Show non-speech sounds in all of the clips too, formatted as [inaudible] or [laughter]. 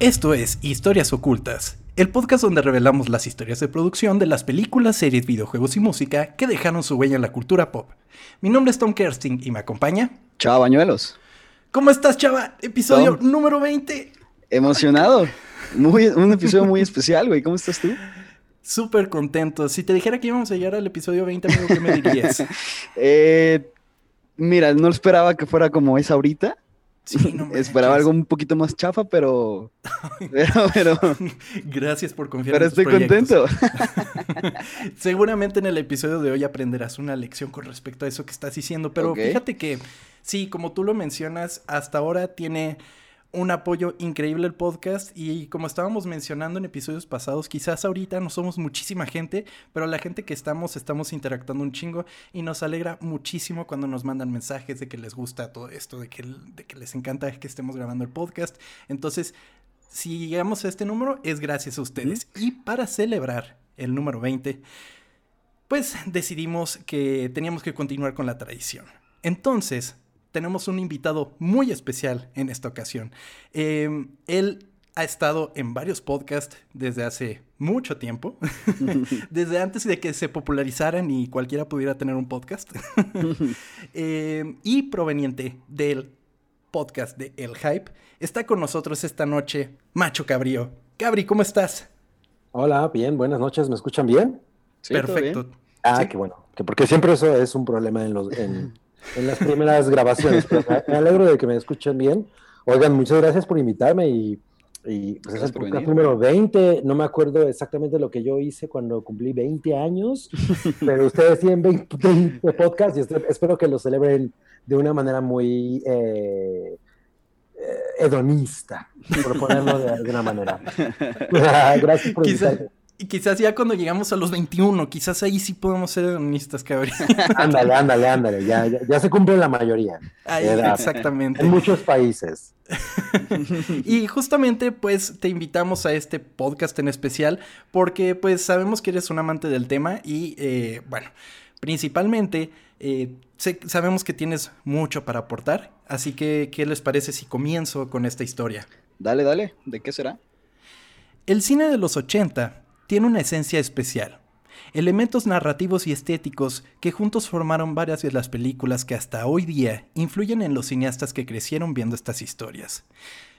Esto es Historias Ocultas, el podcast donde revelamos las historias de producción de las películas, series, videojuegos y música que dejaron su huella en la cultura pop. Mi nombre es Tom Kersting y me acompaña. Chava Bañuelos. ¿Cómo estás, Chava? Episodio número 20. Emocionado. Muy, un episodio muy especial, güey. ¿Cómo estás tú? Súper contento. Si te dijera que íbamos a llegar al episodio 20, amigo, ¿qué me dirías? [laughs] eh, mira, no esperaba que fuera como es ahorita. Sí, no [laughs] Esperaba algo un poquito más chafa, pero. Pero, [laughs] Gracias por confiar pero estoy contento. [laughs] Seguramente en el episodio de hoy aprenderás una lección con respecto a eso que estás diciendo. Pero fíjate que, sí, como tú lo mencionas, hasta ahora tiene un apoyo increíble el podcast y como estábamos mencionando en episodios pasados, quizás ahorita no somos muchísima gente, pero la gente que estamos estamos interactuando un chingo y nos alegra muchísimo cuando nos mandan mensajes de que les gusta todo esto, de que, de que les encanta que estemos grabando el podcast. Entonces, si llegamos a este número es gracias a ustedes. Y para celebrar el número 20, pues decidimos que teníamos que continuar con la tradición. Entonces, tenemos un invitado muy especial en esta ocasión. Em, él ha estado en varios podcasts desde hace mucho tiempo, [laughs] desde antes de que se popularizaran y cualquiera pudiera tener un podcast, [laughs] em, y proveniente del podcast de El Hype, está con nosotros esta noche Macho Cabrío. Cabri, ¿cómo estás? Hola, bien, buenas noches, ¿me escuchan bien? Perfecto. Ah, qué bueno, que porque siempre eso es un problema en los... en [laughs] las primeras grabaciones. me alegro de que me escuchen bien. Oigan, muchas gracias por invitarme y, pues es el podcast número 20. No me acuerdo exactamente lo que yo hice cuando cumplí 20 años, [laughs] pero ustedes tienen 20, podcasts y espero que lo celebren de una manera muy eh, eh, hedonista, por ponerlo de alguna manera. [laughs] [laughs] gracias por invitarme. Y quizás ya cuando llegamos a los 21, quizás ahí sí podemos ser hedonistas, cabrón. [laughs] ándale, ándale, ándale. Ya, ya, se cumple la mayoría. exactamente. En muchos países. [laughs] y justamente, pues, te invitamos a este podcast en especial porque, pues, sabemos que eres un amante del tema y, eh, bueno, principalmente, eh, sabemos que tienes mucho para aportar. Así que, ¿qué les parece si comienzo con esta historia? Dale, dale. ¿De qué será? El cine de los 80 tiene una esencia especial. Elementos narrativos y estéticos que juntos formaron varias de las películas que hasta hoy día influyen en los cineastas que crecieron viendo estas historias.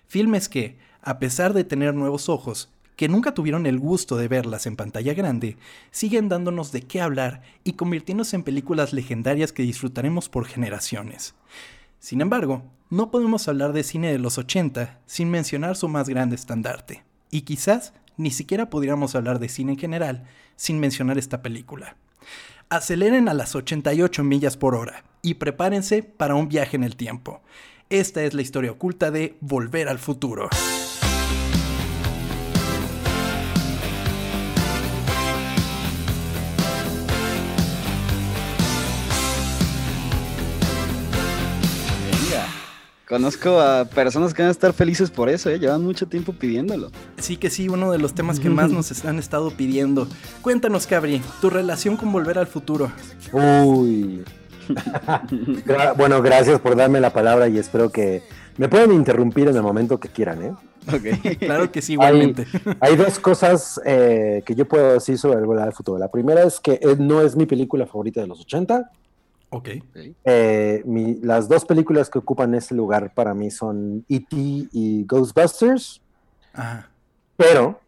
Filmes que, a pesar de tener nuevos ojos, que nunca tuvieron el gusto de verlas en pantalla grande, siguen dándonos de qué hablar y convirtiéndose en películas legendarias que disfrutaremos por generaciones. Sin embargo, no podemos hablar de cine de los 80 sin mencionar su más grande estandarte, y quizás ni siquiera podríamos hablar de cine en general sin mencionar esta película. Aceleren a las 88 millas por hora y prepárense para un viaje en el tiempo. Esta es la historia oculta de Volver al futuro. Conozco a personas que van a estar felices por eso, ¿eh? llevan mucho tiempo pidiéndolo. Sí que sí, uno de los temas que más nos han estado pidiendo. Cuéntanos, Cabri, tu relación con Volver al Futuro. Uy. [laughs] bueno, gracias por darme la palabra y espero que me puedan interrumpir en el momento que quieran, ¿eh? Ok, [laughs] claro que sí, igualmente. Hay, dos cosas eh, que yo puedo decir sobre Volver al Futuro. La primera es que eh, no es mi película favorita de los 80. Ok. Eh, las dos películas que ocupan ese lugar para mí son E.T. y Ghostbusters. Ajá. Pero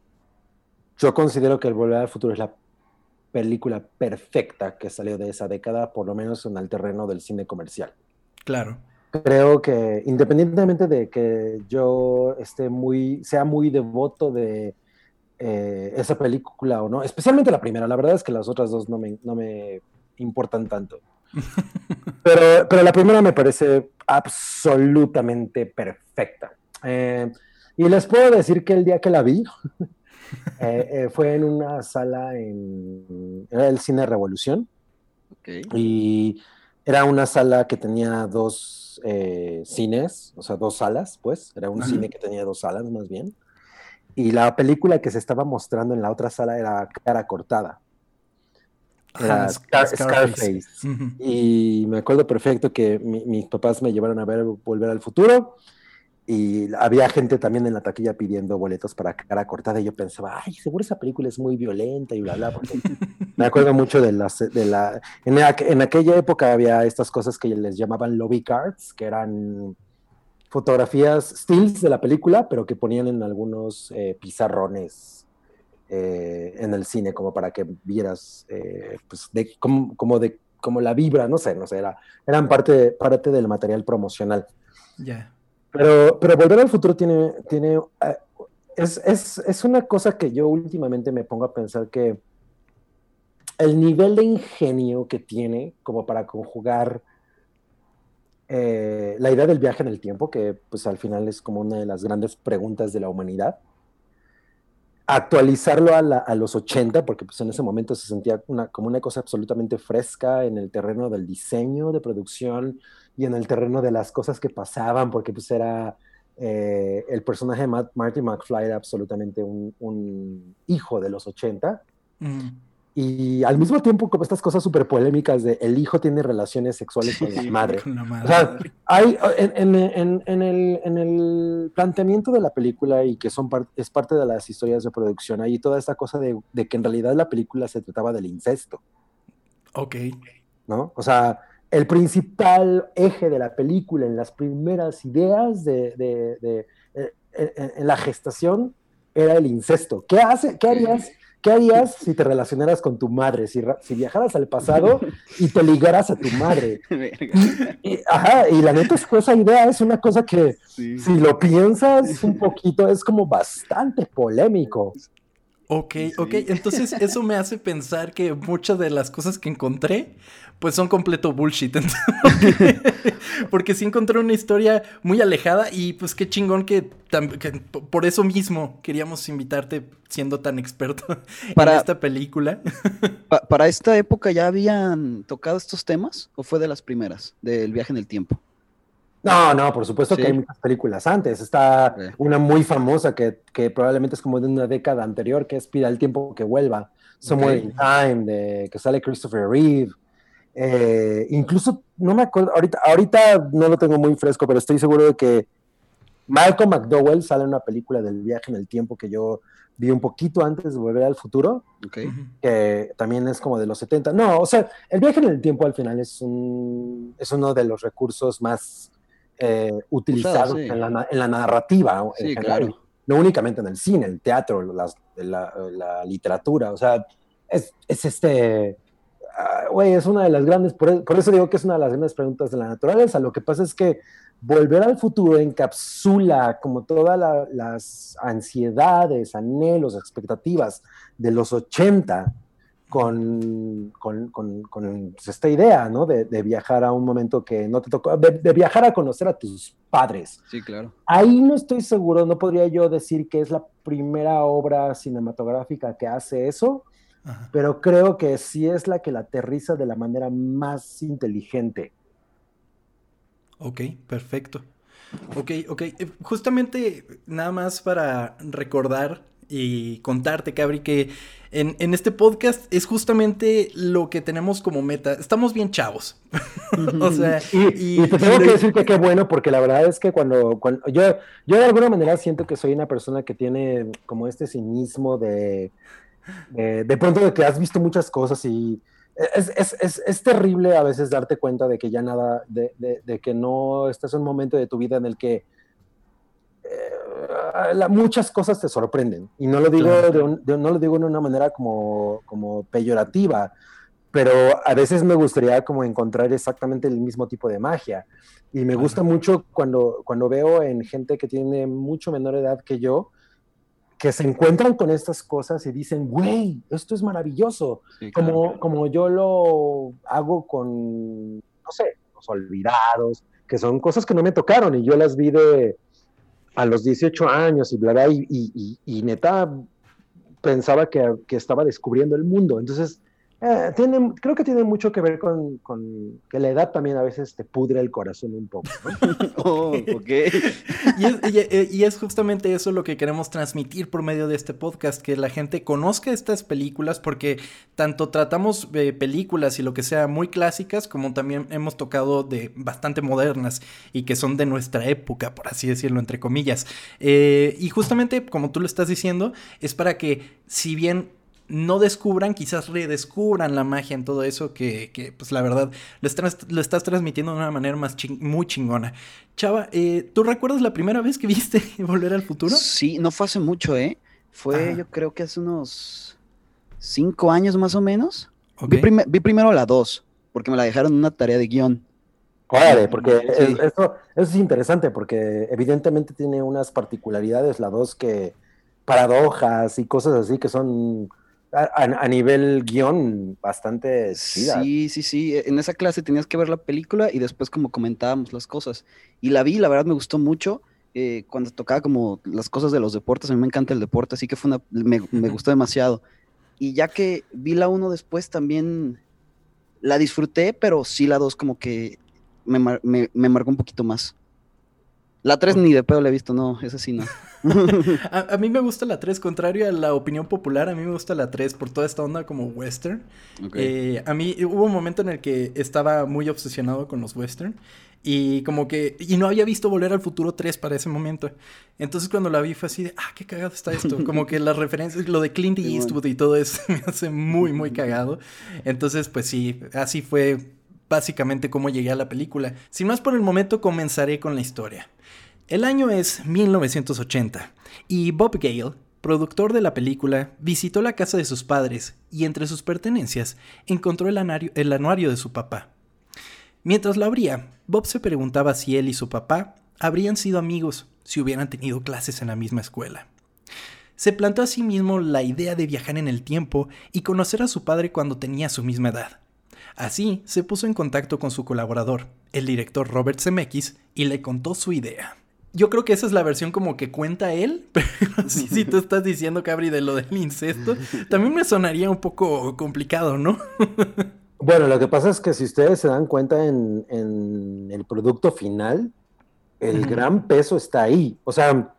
yo considero que El Volver al Futuro es la película perfecta que salió de esa década, por lo menos en el terreno del cine comercial. Claro. Creo que independientemente de que yo esté muy, sea muy devoto de eh, esa película o no, especialmente la primera, la verdad es que las otras dos no me, no me importan tanto. Pero, pero la primera me parece absolutamente perfecta. Eh, y les puedo decir que el día que la vi [laughs] eh, eh, fue en una sala en el Cine Revolución. Y era una sala que tenía dos cines, o sea, dos salas, pues. Era un cine que tenía dos salas, más bien. Y la película que se estaba mostrando en la otra sala era cara cortada era Scarface. Y me acuerdo perfecto que mis papás me llevaron a ver Volver al Futuro. y había gente también en la taquilla pidiendo boletos para cara cortada y yo pensaba, ay, seguro esa película es muy violenta y bla, bla, porque [laughs] me acuerdo mucho de, las, de la... En, en, aquella época había estas cosas que les llamaban lobby cards, que eran fotografías, stills de la película, pero que ponían en algunos eh, pizarrones eh, en el cine como para que vieras eh, pues de, como, como, de, como la vibra, no sé, no sé, era, eran parte, parte del material promocional. Ya. Pero, pero Volver al Futuro tiene, tiene eh, es, es, es, una cosa que yo últimamente me pongo a pensar que el nivel de ingenio que tiene como para conjugar eh, la idea del viaje en el tiempo, que pues al final es como una de las grandes preguntas de la humanidad, actualizarlo a, los 80, porque pues en ese momento se sentía como una cosa absolutamente fresca en el terreno del diseño, de producción, y en el terreno de las cosas que pasaban, porque pues era eh, el personaje de Marty McFly era absolutamente un, hijo de los 80. Mm. Y al mismo tiempo, como estas cosas súper polémicas de el hijo tiene relaciones sexuales con, la madre. O sea, hay en, en, en, el, en, el, planteamiento de la película y que son es parte de las historias de producción, hay toda esta cosa de, de que en realidad la película se trataba del incesto. Ok. ¿No? O sea, el principal eje de la película, en las primeras ideas de, de, eh, en, la gestación, era el incesto. ¿Qué, hace, qué, harías, ¿Qué harías si te relacionaras con tu madre? Si, si viajaras al pasado y te ligaras a tu madre. [laughs] y, ajá, y la neta es que esa idea es una cosa que, si lo piensas un poquito, es como bastante polémico. Ok, ok, entonces eso me hace pensar que muchas de las cosas que encontré pues son completo bullshit. [laughs] Porque sí encontré una historia muy alejada y pues qué chingón que, por eso mismo queríamos invitarte siendo tan experto para, en esta película. [laughs] ¿Para esta época ya habían tocado estos temas o fue de las primeras, del viaje en el tiempo? No, no, por supuesto que hay muchas películas antes. Está una muy famosa que, probablemente es como de una década anterior, que es Pida el tiempo que vuelva. Somewhere in Time, de, que sale Christopher Reeve. Eh, incluso, no me acuerdo, ahorita, ahorita no lo tengo muy fresco, pero estoy seguro de que Malcolm McDowell sale en una película del viaje en el tiempo que yo vi un poquito antes de Volver al Futuro, que también es como de los 70. No, o sea, el viaje en el tiempo al final es, un, es uno de los recursos más eh, utilizados en, la, narrativa en general. No únicamente en el cine, el teatro, la, literatura, o sea, es, es este Ah, güey, es una de las grandes, por, eso digo que es una de las grandes preguntas de la naturaleza. Lo que pasa es que volver al futuro encapsula como todas las ansiedades, anhelos, expectativas de los 80 con, con, pues, esta idea, ¿no? De, viajar a un momento que no te tocó, de, de, viajar a conocer a tus padres. Sí, claro. Ahí no estoy seguro, no podría yo decir que es la primera obra cinematográfica que hace eso pero creo que sí es la que la aterriza de la manera más inteligente. Ok, perfecto. Ok, ok. Eh, justamente nada más para recordar y contarte, Cabri, que en, este podcast es justamente lo que tenemos como meta. Estamos bien chavos. [laughs] o sea, y, te tengo que decir que qué bueno, porque la verdad es que cuando, cuando yo, yo de alguna manera siento que soy una persona que tiene como este cinismo de de pronto de que has visto muchas cosas y es, es, es, es, terrible a veces darte cuenta de que ya nada, de, de, que no estás en un momento de tu vida en el que eh, muchas cosas te sorprenden. Y no lo digo, de no lo digo de una manera como, como peyorativa, pero a veces me gustaría como encontrar exactamente el mismo tipo de magia. Y me gusta mucho cuando, cuando veo en gente que tiene mucho menor edad que yo, que se encuentran con estas cosas y dicen, güey, esto es maravilloso, como, como yo lo hago con, no sé, los olvidados, que son cosas que no me tocaron y yo las vi de a los 18 años y bla, bla, y, y, neta pensaba que, estaba descubriendo el mundo. Entonces, Eh, tiene, creo que tiene mucho que ver con, que la edad también a veces te pudre el corazón un poco. [laughs] oh, [laughs] y, es, justamente eso lo que queremos transmitir por medio de este podcast, que la gente conozca estas películas, porque tanto tratamos de películas y lo que sea muy clásicas, como también hemos tocado de bastante modernas y que son de nuestra época, por así decirlo, entre comillas. Eh, y justamente, como tú lo estás diciendo, es para que si bien no descubran, quizás redescubran la magia en todo eso que, pues la verdad, lo estás, lo estás transmitiendo de una manera más muy chingona. Chava, eh, ¿tú recuerdas la primera vez que viste [laughs] Volver al Futuro? Sí, no fue hace mucho, ¿eh? Fue yo creo que hace unos cinco años más o menos. Vi, primero la dos, porque me la dejaron en una tarea de guion. Claro, porque eso, es interesante, porque evidentemente tiene unas particularidades, la dos que paradojas y cosas así que son a, nivel guion bastante Sí, sí, sí. En esa clase tenías que ver la película y después como comentábamos las cosas. Y la vi, la verdad me gustó mucho. Eh, cuando tocaba como las cosas de los deportes, a mí me encanta el deporte, así que fue una, me, gustó [laughs] demasiado. Y ya que vi la uno después también la disfruté, pero sí la dos como que me, me, me marcó un poquito más. La 3 ni de pedo la he visto, no, esa sí no. [laughs] a, mí me gusta la 3, contrario a la opinión popular, a mí me gusta la 3 por toda esta onda como western. Eh, a mí hubo un momento en el que estaba muy obsesionado con los western y como que, y no había visto Volver al Futuro 3 para ese momento. Entonces cuando la vi fue así de, ah, qué cagado está esto. [laughs] Como que las referencias, lo de Clint Eastwood y todo eso [laughs] me hace muy, muy cagado. Entonces, pues sí, así fue básicamente cómo llegué a la película. Sin más por el momento, comenzaré con la historia. El año es 1980 y Bob Gale, productor de la película, visitó la casa de sus padres y entre sus pertenencias encontró el anuario, de su papá. Mientras lo abría, Bob se preguntaba si él y su papá habrían sido amigos si hubieran tenido clases en la misma escuela. Se plantó a sí mismo la idea de viajar en el tiempo y conocer a su padre cuando tenía su misma edad. Así se puso en contacto con su colaborador, el director Robert Zemeckis, y le contó su idea yo creo que esa es la versión como que cuenta él, [laughs] pero si, tú [laughs] estás diciendo, Cabri, de lo del incesto, también me sonaría un poco complicado, ¿no? [laughs] bueno, lo que pasa es que si ustedes se dan cuenta en, el producto final, el gran peso está ahí. O sea,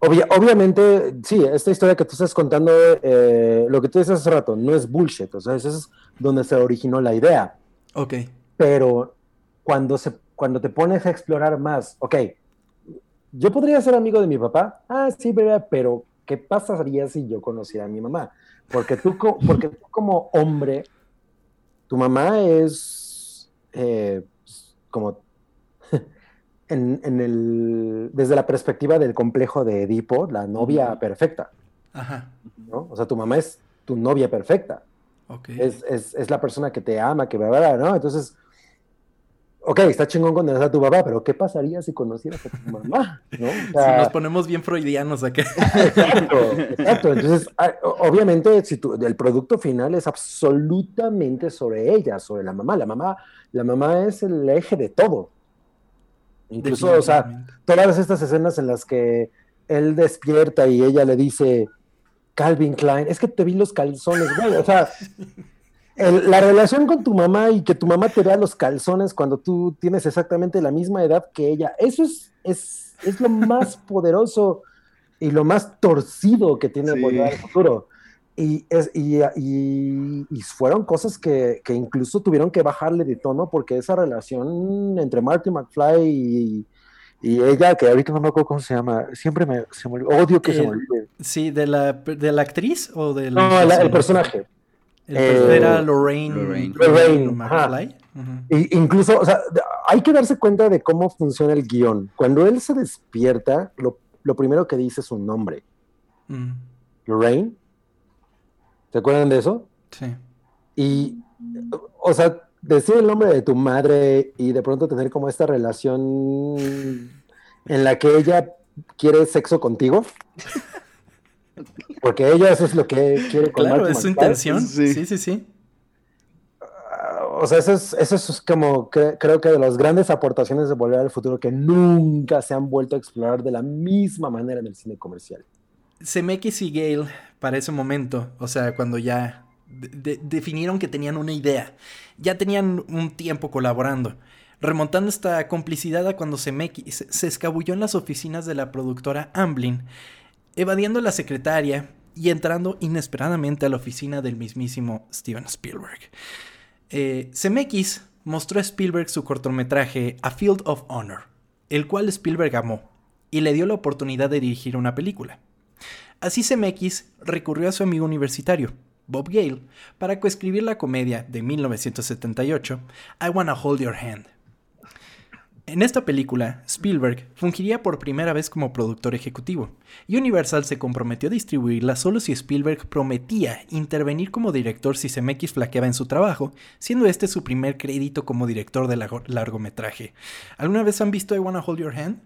obviamente, sí, esta historia que tú estás contando, eh, lo que tú dices hace rato, no es bullshit, o sea, eso es donde se originó la idea. Ok. Pero cuando, se, cuando te pones a explorar más, ok, yo podría ser amigo de mi papá. Ah, sí, pero ¿qué pasaría si yo conociera a mi mamá? Porque tú, [laughs] porque como hombre, tu mamá es eh, como [laughs] en, el, desde la perspectiva del complejo de Edipo, la novia perfecta. Ajá. ¿no? O sea, tu mamá es tu novia perfecta. Okay. Es, es, es, la persona que te ama, que va, ¿no? Entonces, ok, está chingón conocer a tu papá, pero ¿qué pasaría si conocieras a tu mamá? [laughs] ¿no? si nos ponemos bien freudianos acá. [laughs] Exacto, exacto. Entonces, ah, obviamente, si el producto final es absolutamente sobre ella, sobre la mamá. La mamá, la mamá es el eje de todo. Incluso, o sea, todas estas escenas en las que él despierta y ella le dice, Calvin Klein, es que te vi los calzones, güey. O sea, [laughs] la relación con tu mamá y que tu mamá te vea los calzones cuando tú tienes exactamente la misma edad que ella, eso es, es, es lo más [laughs] poderoso y lo más torcido que tiene Volver al Futuro. Y, es, y, y, fueron cosas que, que, incluso tuvieron que bajarle de tono porque esa relación entre Marty McFly y, y ella, que ahorita no me acuerdo cómo se llama, siempre me, se me odio que se me olvide. Sí, de la, de la actriz o del... No, el personaje. Eh, era Lorraine. Lorraine. incluso, o sea, hay que darse cuenta de cómo funciona el guion. Cuando él se despierta, lo, primero que dice es su nombre. Mm. Lorraine. ¿Se acuerdan de eso? Sí. Y, o sea, decir el nombre de tu madre y de pronto tener como esta relación en la que ella quiere sexo contigo. [laughs] Porque ella eso es lo que quiere con Claro, es su intención. Sí, sí, sí. Ah, o sea, eso es, eso es como creo que de las grandes aportaciones de Volver al Futuro que nunca se han vuelto a explorar de la misma manera en el cine comercial. Zemeckis y Gale, para ese momento, o sea, cuando ya definieron que tenían una idea. Ya tenían un tiempo colaborando. Remontando esta complicidad a cuando Zemeckis se escabulló en las oficinas de la productora Amblin, evadiendo a la secretaria y entrando inesperadamente a la oficina del mismísimo Steven Spielberg. Eh, Zemeckis mostró a Spielberg su cortometraje A Field of Honor, el cual Spielberg amó, y le dio la oportunidad de dirigir una película. Así Zemeckis recurrió a su amigo universitario, Bob Gale, para coescribir la comedia de 1978, I Wanna Hold Your Hand. En esta película, Spielberg fungiría por primera vez como productor ejecutivo, y Universal se comprometió a distribuirla solo si Spielberg prometía intervenir como director si Zemeckis flaqueaba en su trabajo, siendo este su primer crédito como director de largometraje. ¿Alguna vez han visto I Wanna Hold Your Hand?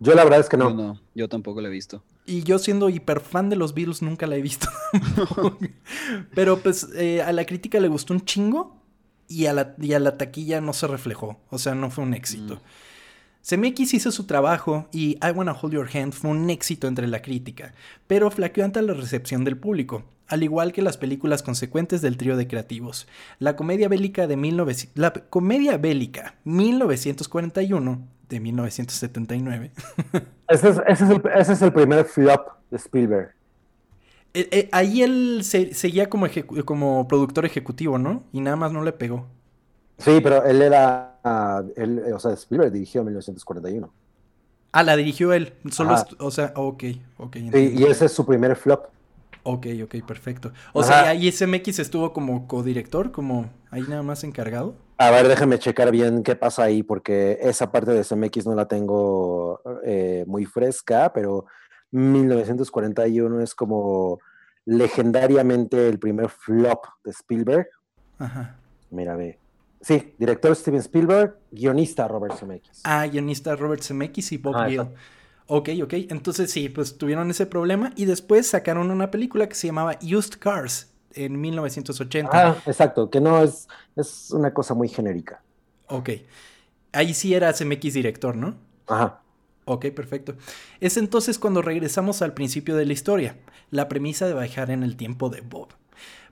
Yo la verdad es que no. Yo no, yo tampoco la he visto. Y yo siendo hiper fan de los Beatles nunca la he visto. [laughs] Pero pues eh, a la crítica le gustó un chingo y a, la, la taquilla no se reflejó, o sea, no fue un éxito. Mm. hizo su trabajo y I Wanna Hold Your Hand fue un éxito entre la crítica, pero flaqueó ante la recepción del público, al igual que las películas consecuentes del trío de creativos. La comedia bélica de la comedia bélica 1941 de 1979. [laughs] ese, es, ese, es el, ese es el primer flop de Spielberg. Eh, eh, ahí él seguía como, como productor ejecutivo, ¿no? Y nada más no le pegó. Sí, pero él era. él, o sea, Spielberg dirigió en 1941. Ah, la dirigió él. Solo, o sea, ok, ok. Sí, y ese es su primer flop. Ok, ok, perfecto. O sea, ahí SMX estuvo como codirector, como ahí nada más encargado. A ver, déjame checar bien qué pasa ahí, porque esa parte de SMX no la tengo eh, muy fresca, pero 1941 es como legendariamente el primer flop de Spielberg. Ajá. Mira, ve. Sí, director Steven Spielberg, guionista Robert Zemeckis. Ah, guionista Robert Zemeckis y Bob ah, Ok, ok. Entonces sí, pues tuvieron ese problema y después sacaron una película que se llamaba Used Cars en 1980. Ah, exacto, que no es, es una cosa muy genérica. Ok. Ahí sí era Zemeckis director, ¿no? Ajá. Ok, perfecto. Es entonces cuando regresamos al principio de la historia, la premisa de viajar en el tiempo de Bob.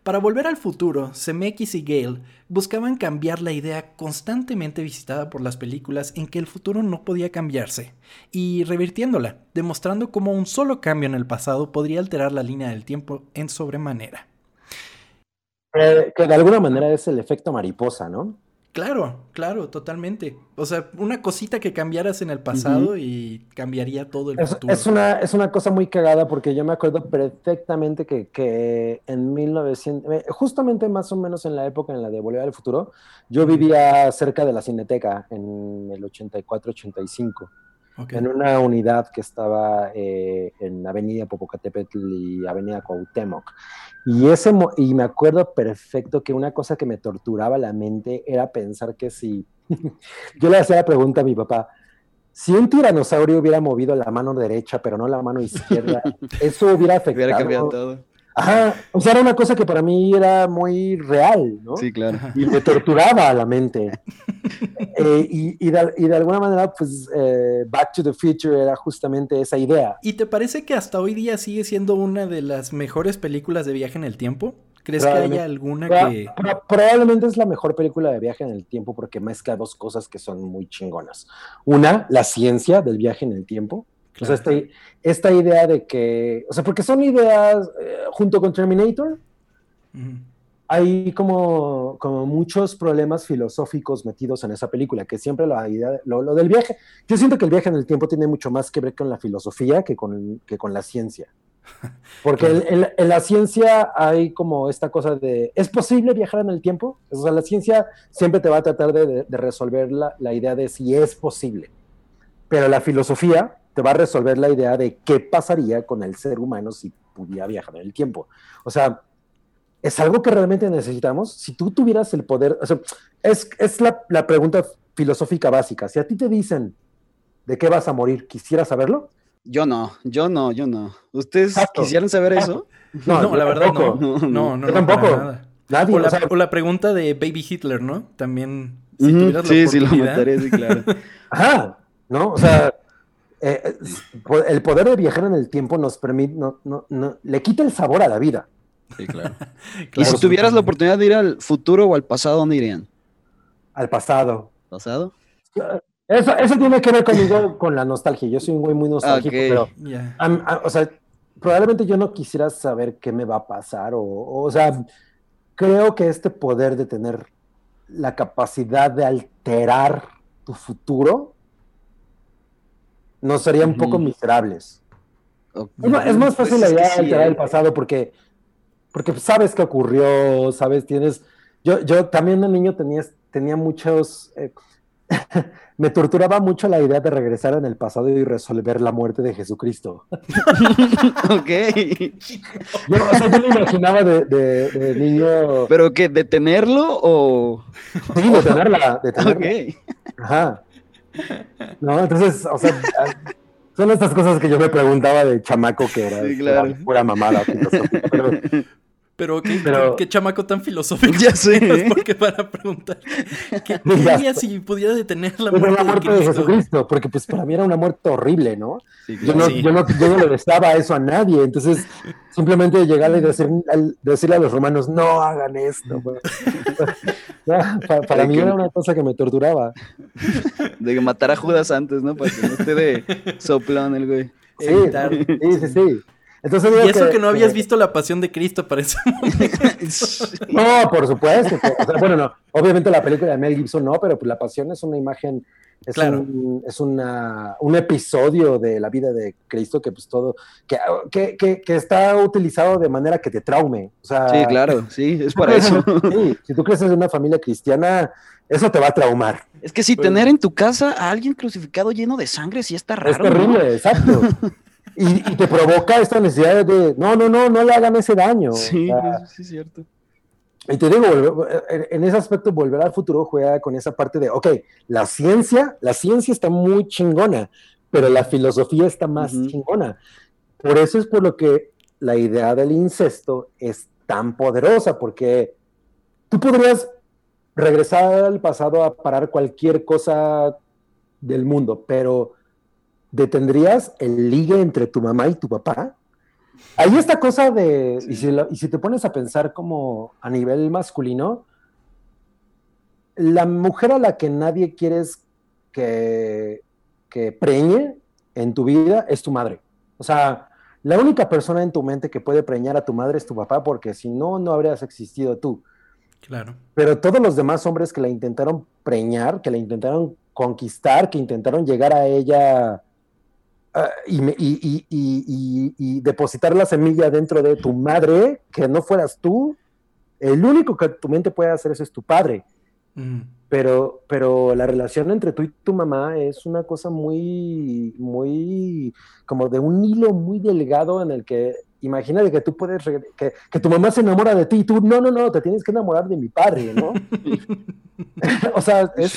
Para volver al futuro, Zemeckis y Gale buscaban cambiar la idea constantemente visitada por las películas en que el futuro no podía cambiarse, y revirtiéndola, demostrando cómo un solo cambio en el pasado podría alterar la línea del tiempo en sobremanera. Eh, que de alguna manera es el efecto mariposa, ¿no? Claro, claro, totalmente. O sea, una cosita que cambiaras en el pasado y cambiaría todo el futuro. Es una, es una cosa muy cagada porque yo me acuerdo perfectamente que, que en 1900, eh, justamente más o menos en la época en la de Volver al Futuro, yo vivía cerca de la Cineteca en el 84-85. En una unidad que estaba eh, en Avenida Popocatépetl y Avenida Cuauhtémoc. Y, ese, y me acuerdo perfecto que una cosa que me torturaba la mente era pensar que si [laughs] yo le hacía la pregunta a mi papá, si un tiranosaurio hubiera movido la mano derecha pero no la mano izquierda, [laughs] eso hubiera afectado. Hubiera cambiado todo. Ajá, o sea, era una cosa que para mí era muy real, ¿no? Sí, claro. Y me torturaba a la mente. [laughs] Eh, y, de, alguna manera, pues, eh, Back to the Future era justamente esa idea. ¿Y te parece que hasta hoy día sigue siendo una de las mejores películas de viaje en el tiempo? ¿Crees que haya alguna que...? Probablemente es la mejor película de viaje en el tiempo porque mezcla dos cosas que son muy chingonas. Una, la ciencia del viaje en el tiempo, o sea, esta, idea de que, o sea, porque son ideas, eh, junto con Terminator, hay como, como muchos problemas filosóficos metidos en esa película, que siempre la idea, lo, lo, del viaje, yo siento que el viaje en el tiempo tiene mucho más que ver con la filosofía que con, que con la ciencia. [laughs] Porque en, la ciencia hay como esta cosa de, ¿es posible viajar en el tiempo? O sea, la ciencia siempre te va a tratar de, de resolver la, la idea de si es posible. Pero la filosofía te va a resolver la idea de qué pasaría con el ser humano si pudiera viajar en el tiempo. O sea, es algo que realmente necesitamos. Si tú tuvieras el poder, o sea, es, es la, la, pregunta filosófica básica. Si a ti te dicen de qué vas a morir, ¿quisieras saberlo? Yo no, yo no, yo no. ¿Ustedes quisieran saber eso? [laughs] No, la verdad no. No, no, no. tampoco. Nadie, o, la, o, la, pregunta de Baby Hitler, ¿no? También. Si tuvieras sí, la sí, lo mataré, sí, claro. [laughs] Ajá, ¿no? O sea, eh, el poder de viajar en el tiempo nos permite, no, no, no, le quita el sabor a la vida. Sí, claro. [laughs] y si tuvieras la oportunidad de ir al futuro o al pasado, ¿dónde irían? Al pasado. ¿Pasado? Eso, eso tiene que ver conmigo con la nostalgia. Yo soy un güey muy nostálgico, pero. o sea, probablemente yo no quisiera saber qué me va a pasar. O, o, sea, creo que este poder de tener la capacidad de alterar tu futuro nos sería un poco miserables. Es, más fácil pues la idea de alterar el pasado porque, porque sabes qué ocurrió, sabes, tienes. Yo, yo también de niño tenía, tenía muchos. Eh, [laughs] me torturaba mucho la idea de regresar en el pasado y resolver la muerte de Jesucristo. [laughs] ok. Yo, o sea, yo me imaginaba de, niño. ¿Pero qué? ¿Detenerlo o.? Sí, detenerla. detenerla. Ok. Ajá. No, entonces, o sea, son estas cosas que yo me preguntaba de chamaco que era, sí, claro. pura mamada. Pero, pero qué, chamaco tan filosófico. [laughs] Ya sé. [laughs] Porque para preguntar, ¿qué, [laughs] haría si pudiera detener la muerte, la muerte de, Jesucristo? Porque pues para mí era una muerte horrible, ¿no? yo, no yo, no yo, no, le deseaba eso a nadie. Entonces, simplemente llegar y decir, decirle a los romanos, no hagan esto. para, mí era una cosa que me torturaba. De matar a Judas antes, ¿no? Para que no esté de soplón el güey. Sí, sí, sí, sí y eso que, no habías visto la pasión de Cristo para ese [laughs] momento. no, por supuesto. bueno, no. Obviamente la película de Mel Gibson no, pero pues la pasión es una imagen, es, un, es una, un episodio de la vida de Cristo que pues todo, que, que, que, está utilizado de manera que te traume. O sea, sí, claro, sí, es para [laughs] eso. sí, si tú creces en una familia cristiana, eso te va a traumar. Es que si pues tener en tu casa a alguien crucificado lleno de sangre sí está raro. Es terrible, exacto. Y, te provoca esta necesidad de, no, no, no, no le hagan ese daño. Sí, sí es cierto. Y te digo, en ese aspecto, volver al futuro juega con esa parte de, ok, la ciencia, la ciencia está muy chingona, pero la filosofía está más chingona. Por eso es por lo que la idea del incesto es tan poderosa, porque tú podrías regresar al pasado a parar cualquier cosa del mundo, pero detendrías el ligue entre tu mamá y tu papá. Hay esta cosa de, y, si te pones a pensar como a nivel masculino, la mujer a la que nadie quieres que, que preñe en tu vida es tu madre. O sea, la única persona en tu mente que puede preñar a tu madre es tu papá, porque si no, no habrías existido tú. Claro. Pero todos los demás hombres que la intentaron preñar, que la intentaron conquistar, que intentaron llegar a ella Ah, y, depositar la semilla dentro de tu madre, que no fueras tú, el único que tu mente puede hacer eso es tu padre. Mm. Pero, pero la relación entre tú y tu mamá es una cosa muy, muy, como de un hilo muy delgado en el que imagínate que tú puedes, que, que, tu mamá se enamora de ti y tú, no, no, no, te tienes que enamorar de mi padre, ¿no? [laughs] [laughs] o sea, eh,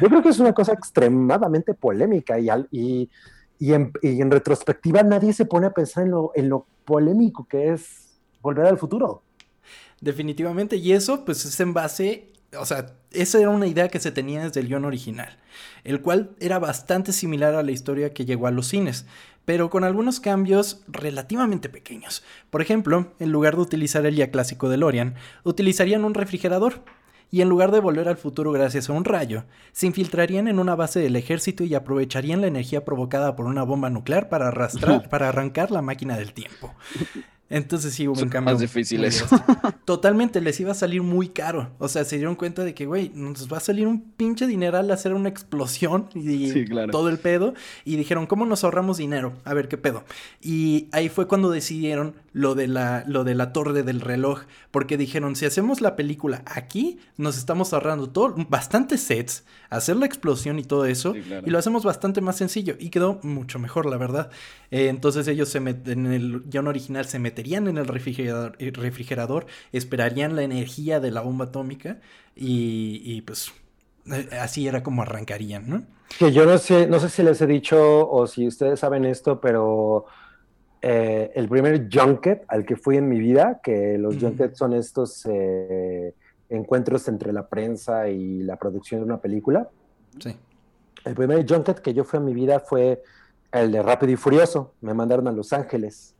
yo creo que es una cosa extremadamente polémica y, y, y en, retrospectiva nadie se pone a pensar en lo, en lo polémico que es volver al futuro. Definitivamente, y eso pues es en base, o sea, esa era una idea que se tenía desde el guion original, el cual era bastante similar a la historia que llegó a los cines, pero con algunos cambios relativamente pequeños. Por ejemplo, en lugar de utilizar el ya clásico de Lorian, utilizarían un refrigerador, y en lugar de volver al futuro gracias a un rayo, se infiltrarían en una base del ejército y aprovecharían la energía provocada por una bomba nuclear para arrastrar, para arrancar la máquina del tiempo. Entonces sí hubo un cambio. Más difícil eso. [laughs] Totalmente, les iba a salir muy caro. O sea, se dieron cuenta de que, güey, nos va a salir un pinche dineral hacer una explosión y todo el pedo. Y dijeron, ¿cómo nos ahorramos dinero? A ver, ¿qué pedo? Y ahí fue cuando decidieron lo de la, lo de la torre del reloj. Porque dijeron, si hacemos la película aquí, nos estamos ahorrando todo, bastantes sets, hacer la explosión y todo eso. Y lo hacemos bastante más sencillo. Y quedó mucho mejor, la verdad. Eh, entonces ellos se meten en el guion original se meten meterían en el refrigerador, refrigerador esperarían la energía de la bomba atómica y, pues eh, así era como arrancarían, ¿no? Que yo no sé, no sé si les he dicho o si ustedes saben esto, pero eh, el primer junket al que fui en mi vida, que los junkets son estos eh, encuentros entre la prensa y la producción de una película. Sí. El primer junket que yo fui en mi vida fue el de Rápido y Furioso. Me mandaron a Los Ángeles.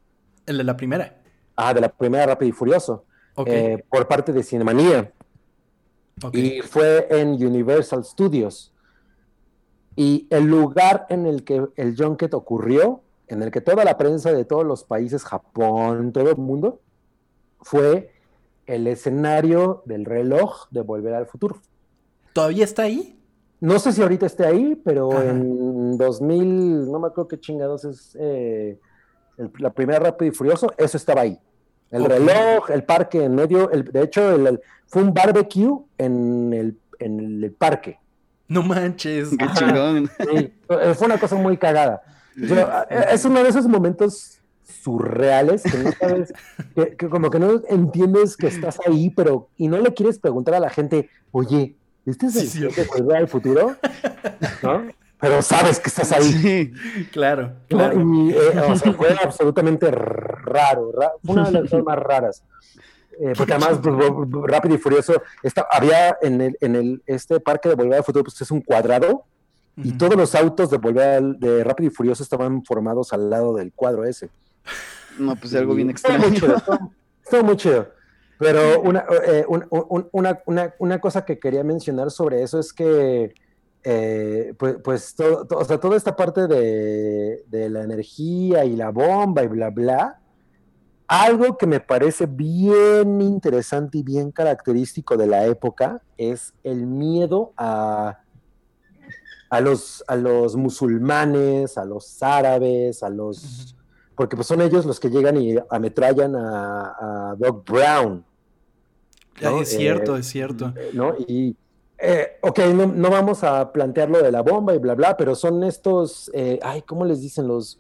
El de la primera. Ah, de la primera Rápido y Furioso. Eh, por parte de Cinemanía. Y fue en Universal Studios. Y el lugar en el que el junket ocurrió, en el que toda la prensa de todos los países, Japón, todo el mundo, fue el escenario del reloj de Volver al Futuro. ¿Todavía está ahí? No sé si ahorita esté ahí, pero en 2000, no me acuerdo qué chingados es eh, la primera Rápido y Furioso, eso estaba ahí. El reloj, el parque en medio, el, de hecho, el, fue un barbecue en el, en el parque. No manches. Qué chingón. fue una cosa muy cagada. es uno de esos momentos surreales que no sabes, que, como que no entiendes que estás ahí, pero y no le quieres preguntar a la gente, oye, ¿este es el sí, del futuro? ¿No? Pero sabes que estás ahí. claro, claro. Y, eh, o sea, fue absolutamente raro, fue una de las cosas más raras. Eh, porque además, pues, Rápido y Furioso, había en el, en el, este parque de Volver al Futuro, pues es un cuadrado, y todos los autos de Volver de Rápido y Furioso estaban formados al lado del cuadro ese. No, pues algo bien extraño. Estuvo muy chido. Pero una, eh, una, una, una, cosa que quería mencionar sobre eso es que, eh, pues, pues todo, o sea, toda esta parte de, de, la energía y la bomba y bla, bla, algo que me parece bien interesante y bien característico de la época es el miedo a, a, los, a los musulmanes, a los árabes, a los... Porque pues son ellos los que llegan y ametrallan a, a Doc Brown. Es cierto, eh, es cierto. ¿no? Y, eh, ok, no, vamos a plantear lo de la bomba y bla, bla, pero son estos, eh, ay, ¿cómo les dicen los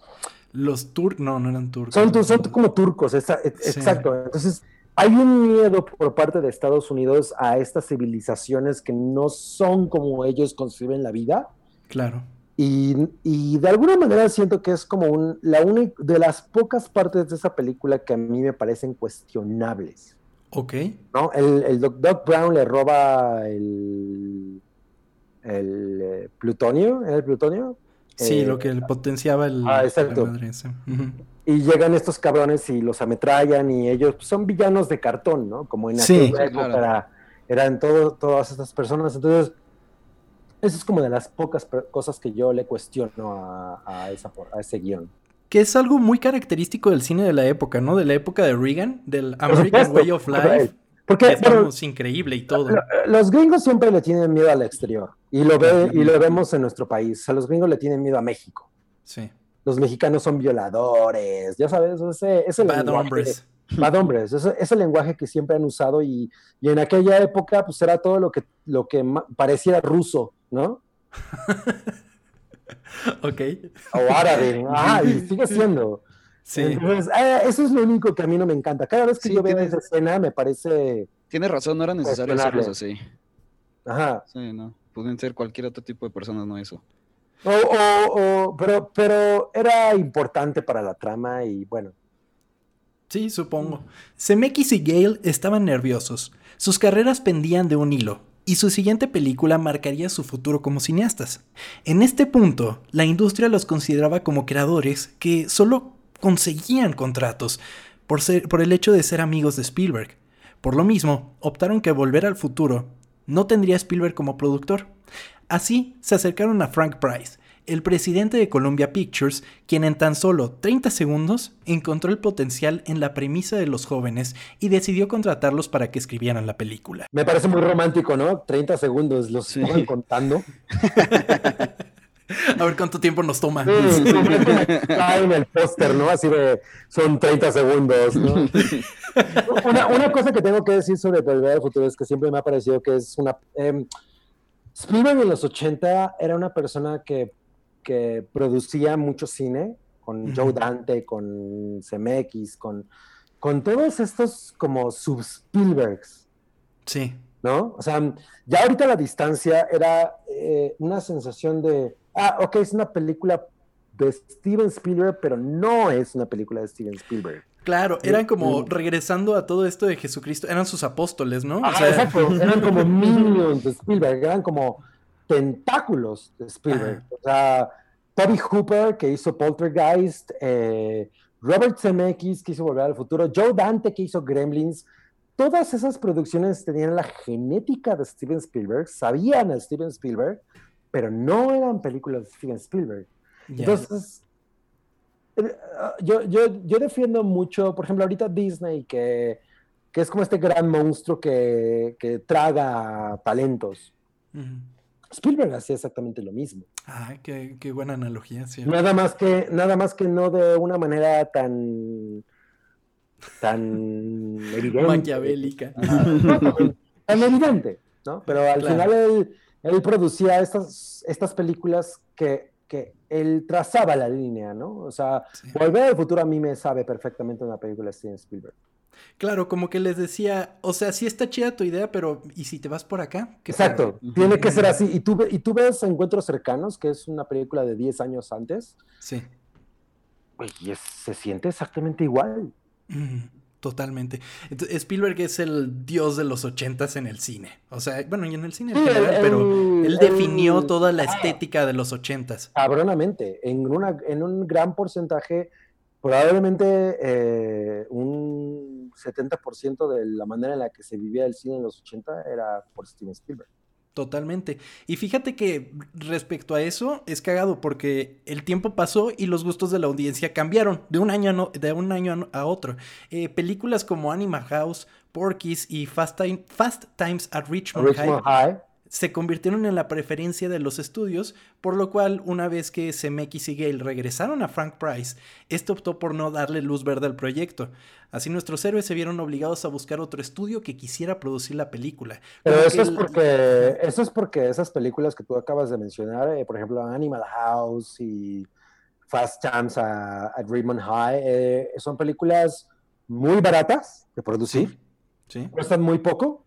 los turcos, no, no eran turcos. Son, son como turcos, exacto. Entonces, hay un miedo por parte de Estados Unidos a estas civilizaciones que no son como ellos conciben la vida. Claro. Y, de alguna manera siento que es como un, la única de las pocas partes de esa película que a mí me parecen cuestionables. Ok. ¿No? El, el Doc, Brown le roba el, el eh, plutonio, ¿era el plutonio? Sí, lo que potenciaba el. Ah, exacto. Y llegan estos cabrones y los ametrallan y ellos pues, son villanos de cartón, ¿no? Como en aquella época eran todo, todas estas personas. Entonces, eso es como de las pocas cosas que yo le cuestiono a, a, esa, a ese guion. Que es algo muy característico del cine de la época, ¿no? De la época de Reagan, del American Way of Life. Porque es increíble y todo. Los gringos siempre le tienen miedo al exterior y lo, ve, y lo vemos en nuestro país. A los gringos le tienen miedo a México. Sí. Los mexicanos son violadores, ya sabes, ese, ese Bad lenguaje. Hombres. Bad hombres, ese, ese, lenguaje que siempre han usado y, y, en aquella época pues era todo lo que, lo que pareciera ruso, ¿no? [laughs] [laughs] ok. O árabe, [laughs] ah, y sigue siendo. Sí. Entonces, eh, eso es lo único que a mí no me encanta. Cada vez que yo veo esa escena me parece... Tienes razón, no era necesario hacerlos así. Ajá. Sí, no. Pueden ser cualquier otro tipo de personas, no eso. O, o, pero, pero era importante para la trama y bueno. Sí, supongo. Zemeckis y Gale estaban nerviosos. Sus carreras pendían de un hilo, y su siguiente película marcaría su futuro como cineastas. En este punto, la industria los consideraba como creadores que solo conseguían contratos por, el hecho de ser amigos de Spielberg. Por lo mismo, optaron que Volver al Futuro no tendría Spielberg como productor. Así se acercaron a Frank Price, el presidente de Columbia Pictures, quien en tan solo 30 segundos encontró el potencial en la premisa de los jóvenes y decidió contratarlos para que escribieran la película. Me parece muy romántico, ¿no? 30 segundos, los sí. contando. [laughs] A ver cuánto tiempo nos toma. en el póster, ¿no? Así de, son 30 segundos, ¿no? [laughs] una, cosa que tengo que decir sobre Volver al Futuro es que siempre me ha parecido que es una... Eh, Spielberg en los 80 era una persona que, que producía mucho cine, con Joe Dante, con CMX, con, con todos estos como sub-Spielbergs. Sí. ¿No? O sea, ya ahorita la distancia era eh, una sensación de ah, ok, es una película de Steven Spielberg, pero no es una película de Steven Spielberg. Claro, eran como regresando a todo esto de Jesucristo, eran sus apóstoles, ¿no? Ah, exacto, eran como [laughs] minions de Spielberg, eran como tentáculos de Spielberg. O sea, Toby Hooper, que hizo Poltergeist, eh, Robert Zemeckis que hizo Volver al Futuro, Joe Dante que hizo Gremlins, todas esas producciones tenían la genética de Steven Spielberg, sabían a Steven Spielberg, pero no eran películas de Steven Spielberg. Entonces, eh, yo, yo, defiendo mucho, por ejemplo, ahorita Disney, que, es como este gran monstruo que, traga talentos. Spielberg hacía exactamente lo mismo. Ah, qué, buena analogía, sí. Nada más que, nada más que no de una manera tan tan [laughs] evidente. Maquiavélica. [laughs] tan evidente, ¿no? Pero al final él, él, producía estas, estas películas que, que, él trazaba la línea, ¿no? O sea, Volver al futuro a mí me sabe perfectamente una película de Steven Spielberg. Claro, como que les decía, o sea, sí está chida tu idea, pero ¿y si te vas por acá? Exacto, tiene que ser así. ¿Y tú, y tú ves Encuentros Cercanos, que es una película de 10 años antes. Sí. Y se siente exactamente igual. Totalmente. Spielberg es el dios de los ochentas en el cine. O sea, bueno, y en el cine en general, pero él definió toda la estética de los ochentas. Cabronamente. En, una, en un gran porcentaje probablemente eh, un 70% de la manera en la que se vivía el cine en los 80 era por Steven Spielberg. Totalmente. Y fíjate que respecto a eso es cagado porque el tiempo pasó y los gustos de la audiencia cambiaron de un año a, de un año a otro. Eh, películas como Animal House, Porky's y Fast, Fast Times at Richmond, High se convirtieron en la preferencia de los estudios, por lo cual una vez que Zemeckis y Gale regresaron a Frank Price, este optó por no darle luz verde al proyecto. Así nuestros héroes se vieron obligados a buscar otro estudio que quisiera producir la película. Pero eso es, porque, eso es porque esas películas que tú acabas de mencionar, eh, por ejemplo Animal House y Fast Times at, Richmond High, eh, son películas muy baratas de producir, sí. cuestan muy poco.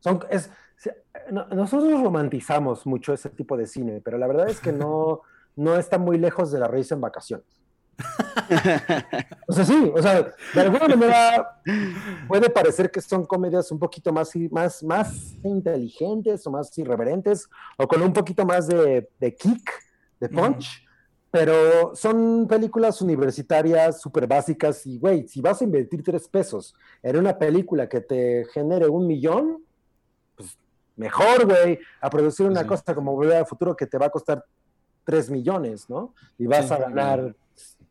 Son, es, nosotros romantizamos mucho ese tipo de cine, pero la verdad es que no, [laughs] no está muy lejos de la risa en vacaciones. o sea, sí, o sea, de alguna manera puede parecer que son comedias un poquito más, más, más inteligentes o más irreverentes o con un poquito más de, kick, de punch, pero son películas universitarias súper básicas y, güey, si vas a invertir tres pesos en una película que te genere un millón, mejor, güey, a producir una cosa como Volver al Futuro que te va a costar 3 millones, ¿no? Y vas a ganar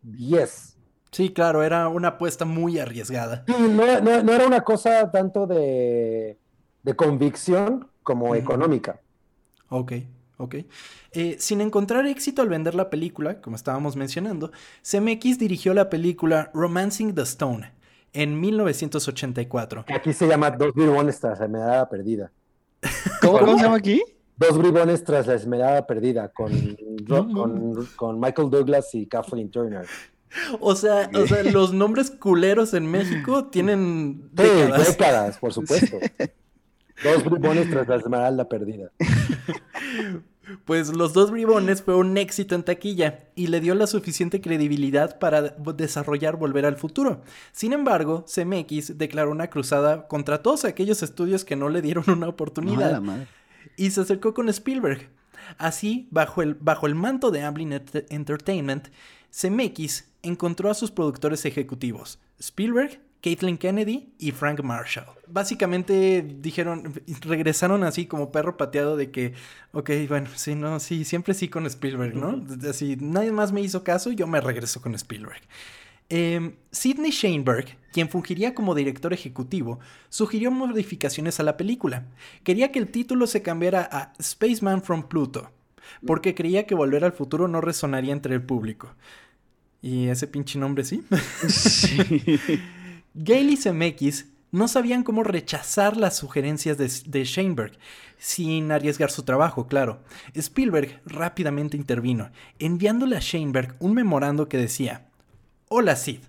10. Sí, claro, era una apuesta muy arriesgada. Sí, no, era una cosa tanto de, convicción como económica. Ok, ok. Eh, sin encontrar éxito al vender la película, como estábamos mencionando, CMX dirigió la película Romancing the Stone en 1984. Aquí se llama Dos bribones tras la medalla perdida. ¿Cómo, se llama aquí? Dos bribones tras la esmerada perdida con, con, Michael Douglas y Kathleen Turner. O sea, o sea, los nombres culeros en México [laughs] tienen décadas. décadas, por supuesto. Dos bribones tras la esmeralda perdida. [laughs] Pues Los Dos Bribones fue un éxito en taquilla y le dio la suficiente credibilidad para desarrollar Volver al Futuro. Sin embargo, CMX declaró una cruzada contra todos aquellos estudios que no le dieron una oportunidad y se acercó con Spielberg. Así, bajo el, bajo el manto de Amblin Entertainment, CMX encontró a sus productores ejecutivos, Spielberg, Caitlin Kennedy y Frank Marshall. Básicamente dijeron, regresaron así como perro pateado de que, ok, bueno, sí, no, sí, siempre sí con Spielberg, ¿no? Así, nadie más me hizo caso, yo me regreso con Spielberg. Eh, Sidney Sheinberg, quien fungiría como director ejecutivo, sugirió modificaciones a la película. Quería que el título se cambiara a Spaceman from Pluto, porque creía que Volver al Futuro no resonaría entre el público. Y ese pinche nombre sí. [laughs] sí. Gale y Zemeckis no sabían cómo rechazar las sugerencias de, de Sheinberg, sin arriesgar su trabajo, claro. Spielberg rápidamente intervino, enviándole a Sheinberg un memorando que decía, Hola Sid,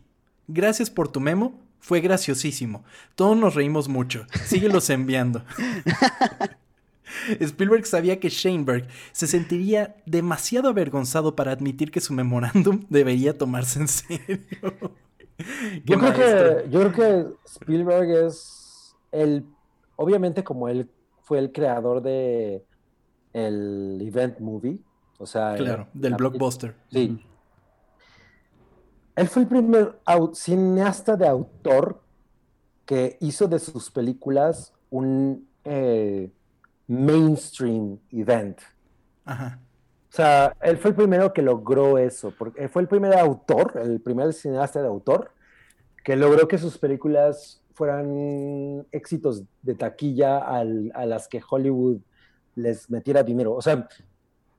gracias por tu memo, fue graciosísimo, todos nos reímos mucho, síguelos [laughs] enviando. Spielberg sabía que Sheinberg se sentiría demasiado avergonzado para admitir que su memorándum debería tomarse en serio. [laughs] yo, creo que, yo creo que Spielberg es el, obviamente como él fue el creador de el event movie, o sea, claro, del blockbuster. Sí. él fue el primer cineasta de autor que hizo de sus películas un eh, mainstream event. Ajá. O sea, él fue el primero que logró eso, porque fue el primer autor, el primer cineasta de autor, que logró que sus películas fueran éxitos de taquilla a las que Hollywood les metiera dinero. O sea,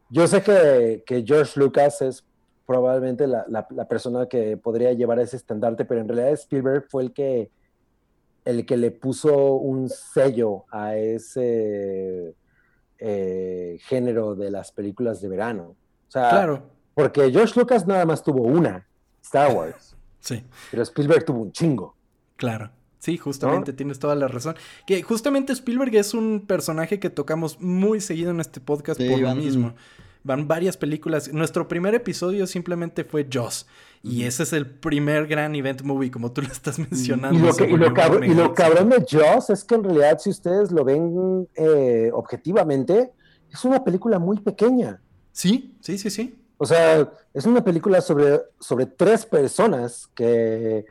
yo sé que, que George Lucas es probablemente la, la, persona que podría llevar ese estandarte, pero en realidad Spielberg fue el que, el que le puso un sello a ese eh, género de las películas de verano. O sea, claro. porque George Lucas nada más tuvo una, Star Wars. [laughs] Sí. Pero Spielberg tuvo un chingo. Claro. Sí, justamente, tienes toda la razón. Que justamente Spielberg es un personaje que tocamos muy seguido en este podcast por lo mismo. Van varias películas. Nuestro primer episodio simplemente fue Joss. Y ese es el primer gran event movie, como tú lo estás mencionando. Y lo, cabrón, de Joss es que en realidad, si ustedes lo ven eh, objetivamente, es una película muy pequeña. Sí, sí, sí, sí. O sea, es una película sobre, sobre tres personas que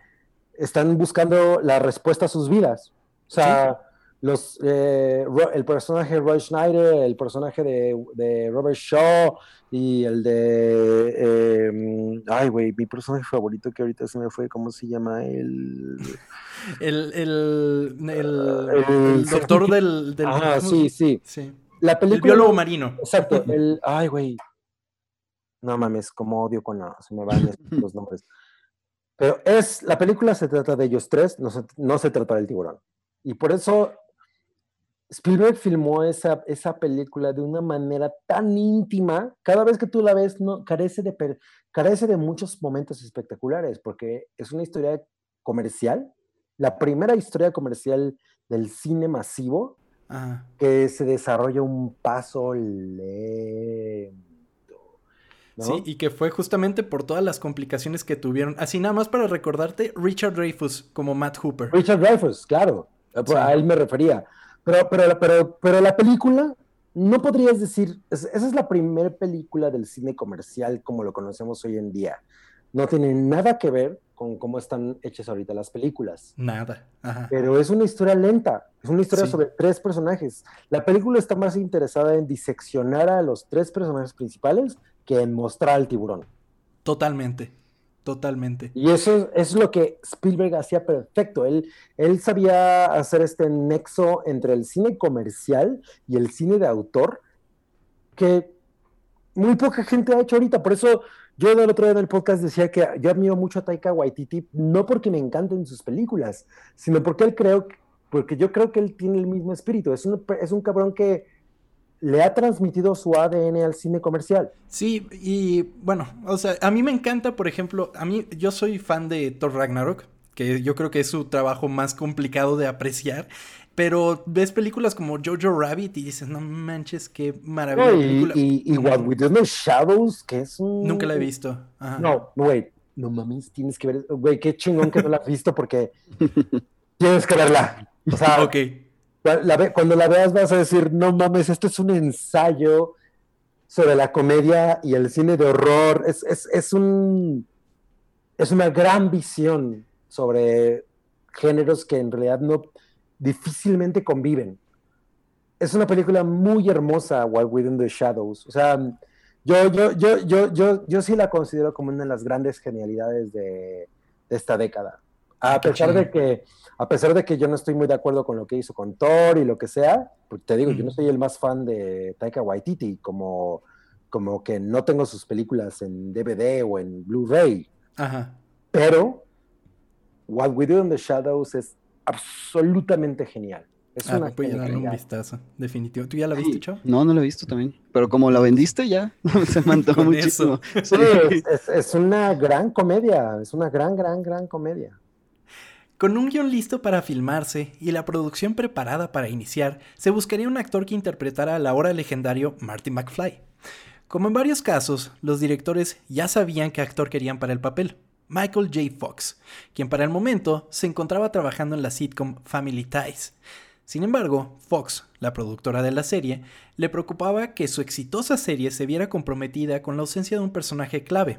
están buscando la respuesta a sus vidas. O sea, los, eh, el personaje de Roy Schneider, el personaje de, Robert Shaw y el de... Em, ay, güey, mi personaje favorito que ahorita se me fue, ¿cómo se llama? El... [laughs] El, el, el, doctor del... Ah, sí, sí. sí. La película... El biólogo marino. Exacto. [laughs] El, ay, güey. No mames, como odio con... se me van [laughs] los nombres. Pero es, la película se trata de ellos tres, no se, no se trata del tiburón. Y por eso Spielberg filmó esa, esa película de una manera tan íntima, cada vez que tú la ves, no, carece, de, carece de muchos momentos espectaculares, porque es una historia comercial, la primera historia comercial del cine masivo, que se desarrolla un paso lento Sí, y que fue justamente por todas las complicaciones que tuvieron. Así nada más para recordarte, Richard Dreyfus como Matt Hooper. Richard Dreyfus, claro. A él me refería. Pero, pero, pero, pero la película, no podrías decir, esa es la primera película del cine comercial como lo conocemos hoy en día. No tiene nada que ver con cómo están hechas ahorita las películas. Nada. Pero es una historia lenta, es una historia sobre tres personajes. La película está más interesada en diseccionar a los tres personajes principales que en mostrar al tiburón. Totalmente, totalmente. Y eso es lo que Spielberg hacía perfecto. Él, él sabía hacer este nexo entre el cine comercial y el cine de autor que muy poca gente ha hecho ahorita. Por eso yo el otro día en el podcast decía que yo admiro mucho a Taika Waititi, no porque me encanten sus películas, sino porque él creo, porque yo creo que él tiene el mismo espíritu. Es un, es un cabrón que le ha transmitido su ADN al cine comercial. Sí, y bueno, o sea, a mí me encanta, por ejemplo, a mí yo soy fan de Thor Ragnarok, que yo creo que es su trabajo más complicado de apreciar. Pero ves películas como Jojo Rabbit y dices, no manches, qué maravilla. y, y, What We Do in the Shadows, que es un... Nunca la he visto. No, güey, no mames, tienes que ver, güey, qué chingón que no la has visto porque [laughs] tienes que verla. O sea, cuando la veas vas a decir, no mames, esto es un ensayo sobre la comedia y el cine de horror. Es, es, un, es una gran visión sobre géneros que en realidad no difícilmente conviven. Es una película muy hermosa, Wild Within the Shadows. O sea, yo, yo, yo, yo, yo, yo sí la considero como una de las grandes genialidades de, de esta década. A pesar de que a pesar de que yo no estoy muy de acuerdo con lo que hizo con Thor y lo que sea, porque te digo, yo no soy el más fan de Taika Waititi, como, como que no tengo sus películas en DVD o en Blu-ray. Ajá. Pero What We Do in the Shadows es absolutamente genial. Es ah, una pues darle un vistazo, definitivo. ¿Tú ya la viste, Chao? No, no la he visto también. Pero como la vendiste ya, [laughs] se me antojó muchísimo. Sí, es, es, una gran comedia, es una gran, gran, gran comedia. Con un guion listo para filmarse y la producción preparada para iniciar, se buscaría un actor que interpretara al ahora legendario Marty McFly. Como en varios casos, los directores ya sabían qué actor querían para el papel, Michael J. Fox, quien para el momento se encontraba trabajando en la sitcom Family Ties. Sin embargo, Fox, la productora de la serie, le preocupaba que su exitosa serie se viera comprometida con la ausencia de un personaje clave,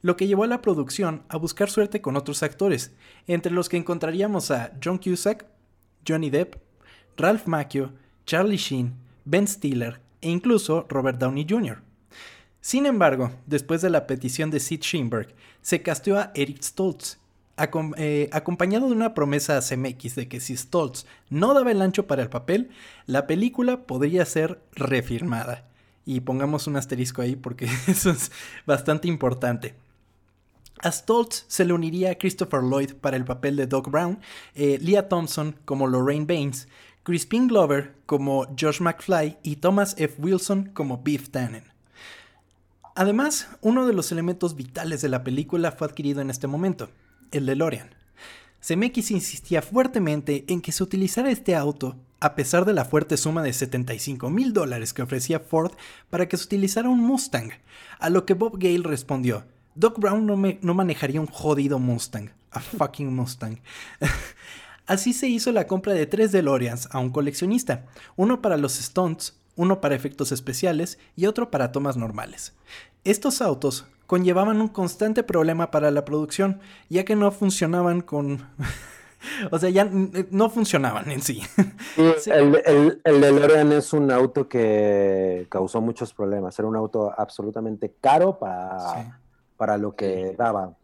lo que llevó a la producción a buscar suerte con otros actores, entre los que encontraríamos a John Cusack, Johnny Depp, Ralph Macchio, Charlie Sheen, Ben Stiller e incluso Robert Downey Jr. Sin embargo, después de la petición de Sid Sheinberg, se casteó a Eric Stoltz, eh, acompañado de una promesa a CMX de que si Stoltz no daba el ancho para el papel, la película podría ser refirmada. Y pongamos un asterisco ahí porque [laughs] eso es bastante importante. A Stoltz se le uniría a Christopher Lloyd para el papel de Doc Brown, eh, Leah Thompson como Lorraine Baines, Crispin Glover como Josh McFly y Thomas F. Wilson como Beef Tannen. Además, uno de los elementos vitales de la película fue adquirido en este momento, el DeLorean. Zemeckis insistía fuertemente en que se utilizara este auto, a pesar de la fuerte suma de 75 mil dólares que ofrecía Ford para que se utilizara un Mustang, a lo que Bob Gale respondió, Doc Brown no, no manejaría un jodido Mustang, a fucking Mustang. [laughs] Así se hizo la compra de tres DeLoreans a un coleccionista, uno para los stunts, uno para efectos especiales y otro para tomas normales. Estos autos conllevaban un constante problema para la producción, ya que no funcionaban con... [laughs] o sea, ya no funcionaban en [laughs] sí. El, el, el, DeLorean es un auto que causó muchos problemas. Era un auto absolutamente caro para, para lo que daba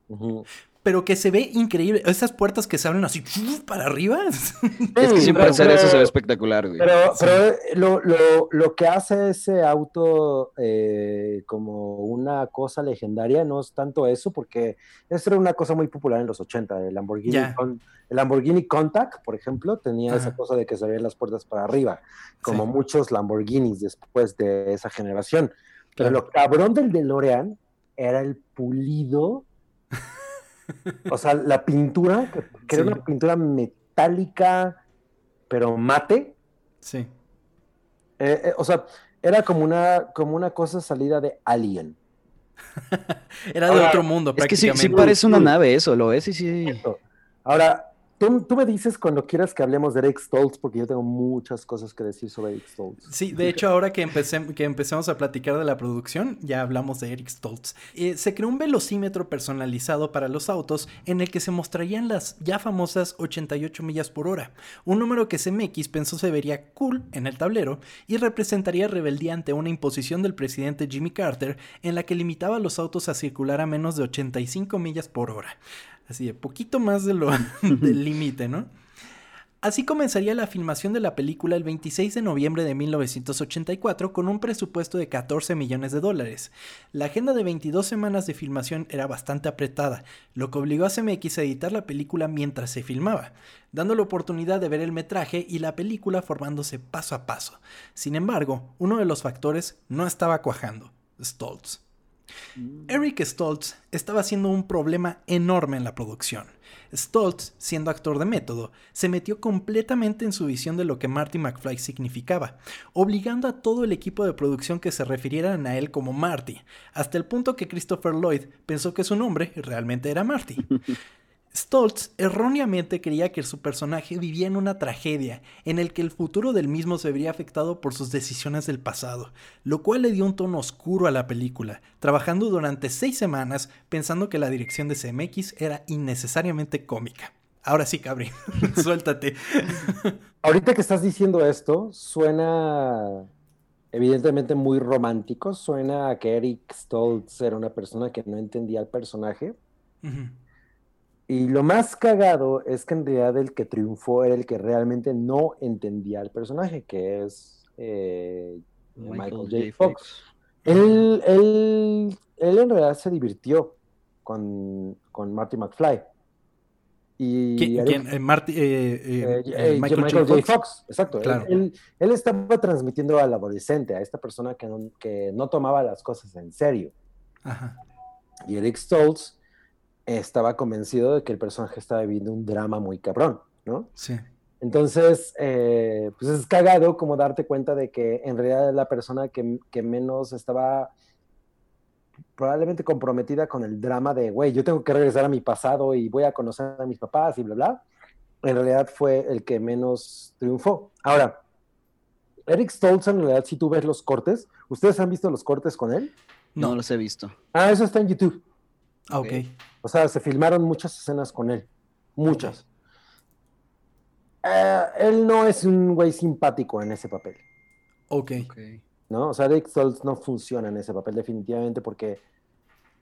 pero que se ve increíble. Esas puertas que se abren así para arriba. [laughs] es que siempre hacer eso se ve espectacular, güey. Pero, pero lo, lo, lo, que hace ese auto eh, como una cosa legendaria no es tanto eso, porque eso era una cosa muy popular en los 80. El Lamborghini, el Lamborghini Contact, por ejemplo, tenía esa cosa de que se abrían las puertas para arriba, como muchos Lamborghinis después de esa generación. Pero lo cabrón del DeLorean era el pulido o sea, la pintura, que, era una pintura metálica, pero mate. Sí. Eh, eh, o sea, era como una, como una cosa salida de Alien. [laughs] era de otro mundo, es que sí, sí, parece una nave eso, lo es, y sí. Ahora, Tú, me dices cuando quieras que hablemos de Eric Stoltz, porque yo tengo muchas cosas que decir sobre Eric Stoltz. Sí, de hecho, ahora que, que empecemos a platicar de la producción, ya hablamos de Eric Stoltz. Eh, se creó un velocímetro personalizado para los autos en el que se mostrarían las ya famosas 88 millas por hora, un número que CMX pensó se vería cool en el tablero y representaría rebeldía ante una imposición del presidente Jimmy Carter en la que limitaba a los autos a circular a menos de 85 millas por hora así de poquito más de lo [laughs] del límite, ¿no? Así comenzaría la filmación de la película el 26 de noviembre de 1984 con un presupuesto de 14 millones de dólares. La agenda de 22 semanas de filmación era bastante apretada, lo que obligó a CMX a editar la película mientras se filmaba, dando la oportunidad de ver el metraje y la película formándose paso a paso. Sin embargo, uno de los factores no estaba cuajando, Stoltz. Mm. Eric Stoltz estaba siendo un problema enorme en la producción. Stoltz, siendo actor de método, se metió completamente en su visión de lo que Marty McFly significaba, obligando a todo el equipo de producción que se refirieran a él como Marty, hasta el punto que Christopher Lloyd pensó que su nombre realmente era Marty. [laughs] Stoltz erróneamente creía que su personaje vivía en una tragedia, en el que el futuro del mismo se vería afectado por sus decisiones del pasado, lo cual le dio un tono oscuro a la película, trabajando durante seis semanas pensando que la dirección de CMX era innecesariamente cómica. Ahora sí, Cabri, [laughs] suéltate. Ahorita que estás diciendo esto, suena evidentemente muy romántico, suena a que Eric Stoltz era una persona que no entendía el personaje. Y lo más cagado es que en realidad el que triunfó era el que realmente no entendía al personaje, que es eh, Michael, J. Fox. Él, él, él, en realidad se divirtió con, con Marty McFly. Y ¿Quién? Eh, Marty, eh, Michael, J. Fox. exacto. Él, él, estaba transmitiendo al adolescente, a esta persona que no, que no tomaba las cosas en serio. Ajá. Y Eric Stoltz estaba convencido de que el personaje estaba viviendo un drama muy cabrón, ¿no? Sí. Entonces, eh, pues es cagado como darte cuenta de que en realidad la persona que, menos estaba probablemente comprometida con el drama de, güey, yo tengo que regresar a mi pasado y voy a conocer a mis papás y bla, bla. en realidad fue el que menos triunfó. Ahora, Eric Stoltz, en realidad, si tú ves los cortes, ¿ustedes han visto los cortes con él? No, los he visto. Ah, eso está en YouTube. Ah, ok. O sea, se filmaron muchas escenas con él. Muchas. Eh, él no es un güey simpático en ese papel. Ok. ¿No? O sea, Eric Stoltz no funciona en ese papel definitivamente porque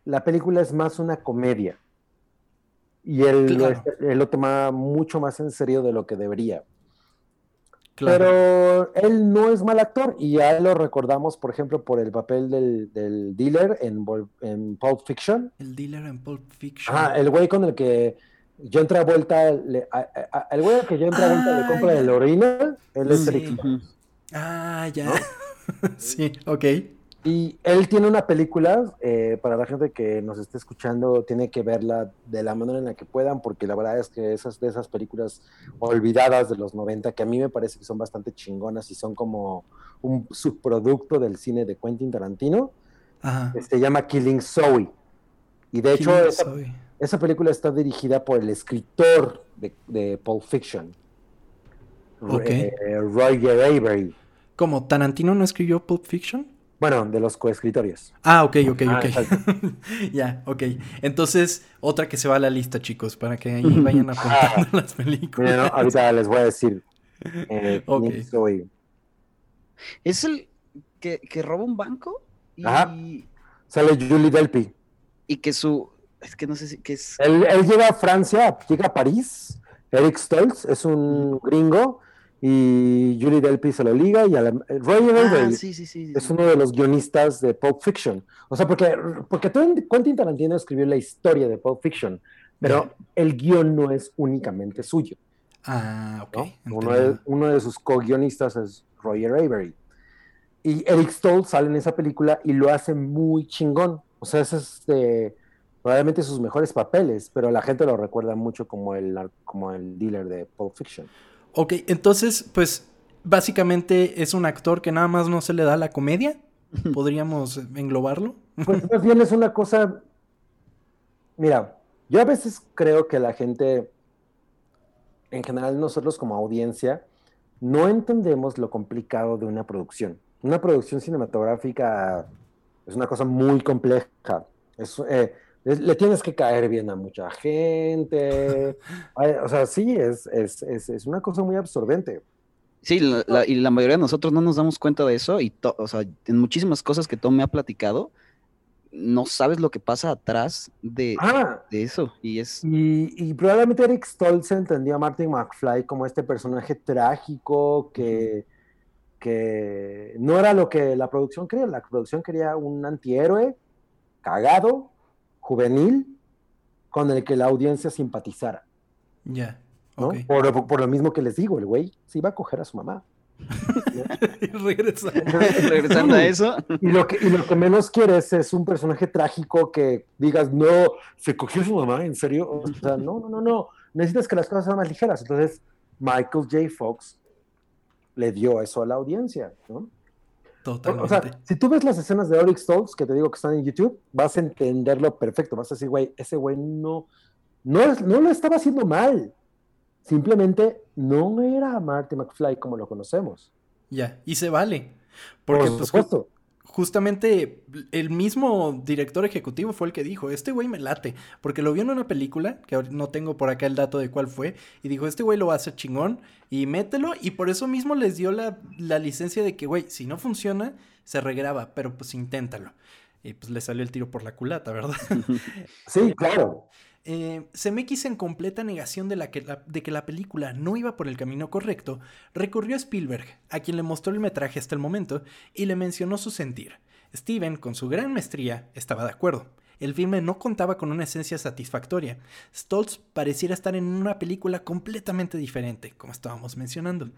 la película es más una comedia. Y él, lo, toma mucho más en serio de lo que debería. Pero él no es mal actor y ya lo recordamos, por ejemplo, por el papel del, dealer en, en, Pulp Fiction. El dealer en Pulp Fiction. Ah, el güey con el que yo entré a vuelta, el güey que yo entré a vuelta le compra el original, él es sí. Ah, ya. [laughs] sí, ok. Y él tiene una película, eh, para la gente que nos esté escuchando, tiene que verla de la manera en la que puedan, porque la verdad es que esas de esas películas olvidadas de los 90, que a mí me parece que son bastante chingonas y son como un subproducto del cine de Quentin Tarantino, se llama Killing Zoe. Y de hecho, esa, película está dirigida por el escritor de, de Pulp Fiction, okay. Eh, Roger Avery. ¿Cómo? ¿Tarantino no escribió Pulp Fiction? Bueno, de los coescritorios. Ah, ok, ok, ah, ok. [laughs] ya, ok. Entonces, otra que se va a la lista, chicos, para que ahí [laughs] vayan apuntando las películas. no, ahorita les voy a decir. Eh, [laughs] ¿Es el que, que, roba un banco? Y... Ajá. Sale Julie Delpy. Y que su. Es que no sé si. Que es... él, él llega a Francia, llega a París. Eric Stoltz es un gringo y Julie Delpy se lo liga y a la, ah, es uno de los guionistas de Pulp Fiction. O sea, porque, porque Quentin Tarantino escribió la historia de Pulp Fiction, pero el guion no es únicamente suyo. Ah, ok. Uno, de, uno, de, sus co-guionistas es Roger Avery. Y Eric Stoltz sale en esa película y lo hace muy chingón. O sea, ese es de, probablemente sus mejores papeles, pero la gente lo recuerda mucho como el, como el dealer de Pulp Fiction. Ok, entonces, pues básicamente es un actor que nada más no se le da la comedia. ¿Podríamos englobarlo? Pues más bien es una cosa. Mira, yo a veces creo que la gente, en general nosotros como audiencia, no entendemos lo complicado de una producción. Una producción cinematográfica es una cosa muy compleja. Es, eh, le tienes que caer bien a mucha gente. [laughs] o sea, sí, es, es, es, una cosa muy absorbente. Sí, y la mayoría de nosotros no nos damos cuenta de eso y, o sea, en muchísimas cosas que Tom me ha platicado, no sabes lo que pasa atrás de, ah. de eso. Y, es... Y, probablemente Eric Stoltz entendió a Martin McFly como este personaje trágico que, que no era lo que la producción quería. La producción quería un antihéroe cagado, juvenil con el que la audiencia simpatizara. Ya. Por, lo mismo que les digo, el güey se iba a coger a su mamá. [laughs] [laughs] Regresando a eso. Y lo, que, y lo que menos quieres es un personaje trágico que digas, no, se cogió a su mamá, ¿en serio? O sea, no, no, no, no. Necesitas que las cosas sean más ligeras. Entonces, Michael J. Fox le dio eso a la audiencia, ¿no? O sea, si tú ves las escenas de Oryx Stoltz, que te digo que están en YouTube, vas a entenderlo perfecto. Vas a decir, güey, ese güey no, no, no lo estaba haciendo mal. Simplemente no era Marty McFly como lo conocemos. Ya, y se vale. Porque, Por pues, supuesto justamente el mismo director ejecutivo fue el que dijo, este güey me late, porque lo vio en una película, que no tengo por acá el dato de cuál fue, y dijo, este güey lo va a hacer chingón, y mételo, y por eso mismo les dio la, la licencia de que, güey, si no funciona, se regraba, pero pues inténtalo. Y pues le salió el tiro por la culata, ¿verdad? [laughs] Sí, claro. Eh, en completa negación de, que la película no iba por el camino correcto, recurrió a Spielberg, a quien le mostró el metraje hasta el momento, y le mencionó su sentir. Steven, con su gran maestría, estaba de acuerdo. El filme no contaba con una esencia satisfactoria. Stoltz pareciera estar en una película completamente diferente, como estábamos mencionando.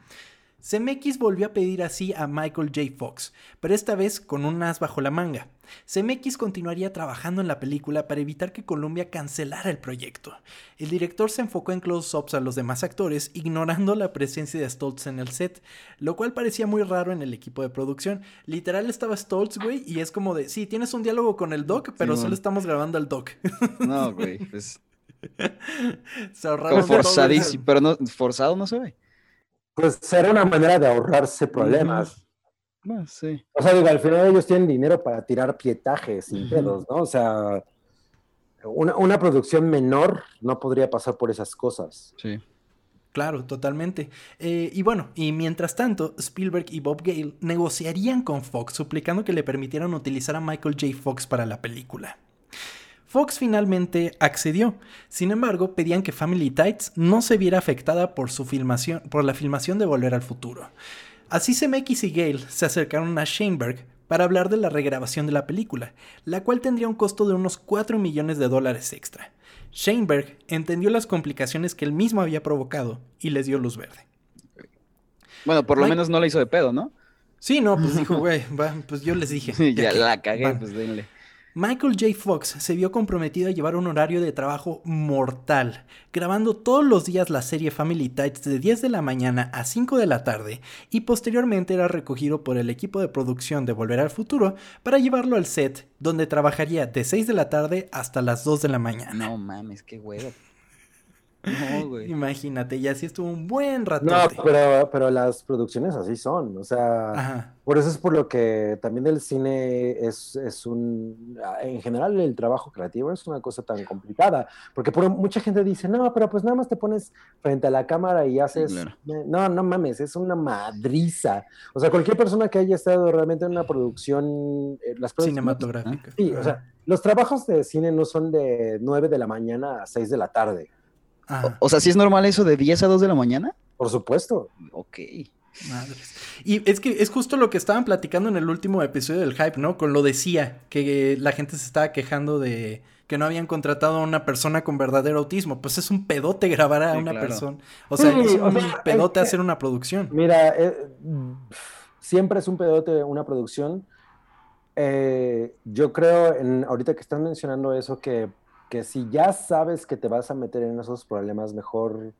CMX volvió a pedir así a Michael J. Fox, pero esta vez con un as bajo la manga. CMX continuaría trabajando en la película para evitar que Columbia cancelara el proyecto. El director se enfocó en close-ups a los demás actores, ignorando la presencia de Stoltz en el set, lo cual parecía muy raro en el equipo de producción. Literal estaba Stoltz, güey, y es como de, sí, tienes un diálogo con el Doc, pero solo estamos grabando al Doc. No, güey, pues [laughs] se ahorraron forzadísimo, pero no, forzado no se ve. Pues será una manera de ahorrarse problemas. No, sí. O sea, digo, al final ellos tienen dinero para tirar pietajes sin pedos, ¿no? O sea, una, una, producción menor no podría pasar por esas cosas. Sí. Claro, totalmente. Eh, y bueno, y mientras tanto, Spielberg y Bob Gale negociarían con Fox suplicando que le permitieran utilizar a Michael J. Fox para la película. Fox finalmente accedió. Sin embargo, pedían que Family Tights no se viera afectada por, su filmación, por la filmación de Volver al Futuro. Así Zemeckis y Gale se acercaron a Sheinberg para hablar de la regrabación de la película, la cual tendría un costo de unos 4 millones de dólares extra. Sheinberg entendió las complicaciones que él mismo había provocado y les dio luz verde. Bueno, por lo menos no le hizo de pedo, ¿no? Sí, no, pues dijo, [laughs] güey, pues yo les dije. ya, la cagué, pues denle. Michael J. Fox se vio comprometido a llevar un horario de trabajo mortal, grabando todos los días la serie Family Tights de 10 de la mañana a 5 de la tarde y posteriormente era recogido por el equipo de producción de Volver al Futuro para llevarlo al set, donde trabajaría de 6 de la tarde hasta las 2 de la mañana. No mames, qué huevo. Imagínate, y así estuvo un buen rato. No, pero, pero las producciones así son, o sea, por eso es por lo que también el cine es, es, un, en general el trabajo creativo es una cosa tan complicada, porque por, mucha gente dice, no, pero pues nada más te pones frente a la cámara y haces, no, no mames, es una madriza. O sea, cualquier persona que haya estado realmente en una producción, eh, las cinematográfica. Sí, o sea, los trabajos de cine no son de 9 de la mañana a 6 de la tarde. O, sea, ¿sí es normal eso de 10 a 2 de la mañana? Por supuesto. Ok. Madres. Y es que es justo lo que estaban platicando en el último episodio del hype, ¿no? Con lo decía, que la gente se estaba quejando de que no habían contratado a una persona con verdadero autismo. Pues es un pedote grabar a una persona. O sea, es un pedote hacer una producción. Mira, eh, siempre es un pedote una producción. Eh, yo creo, en, ahorita que están mencionando eso, que que si ya sabes que te vas a meter en esos problemas, mejor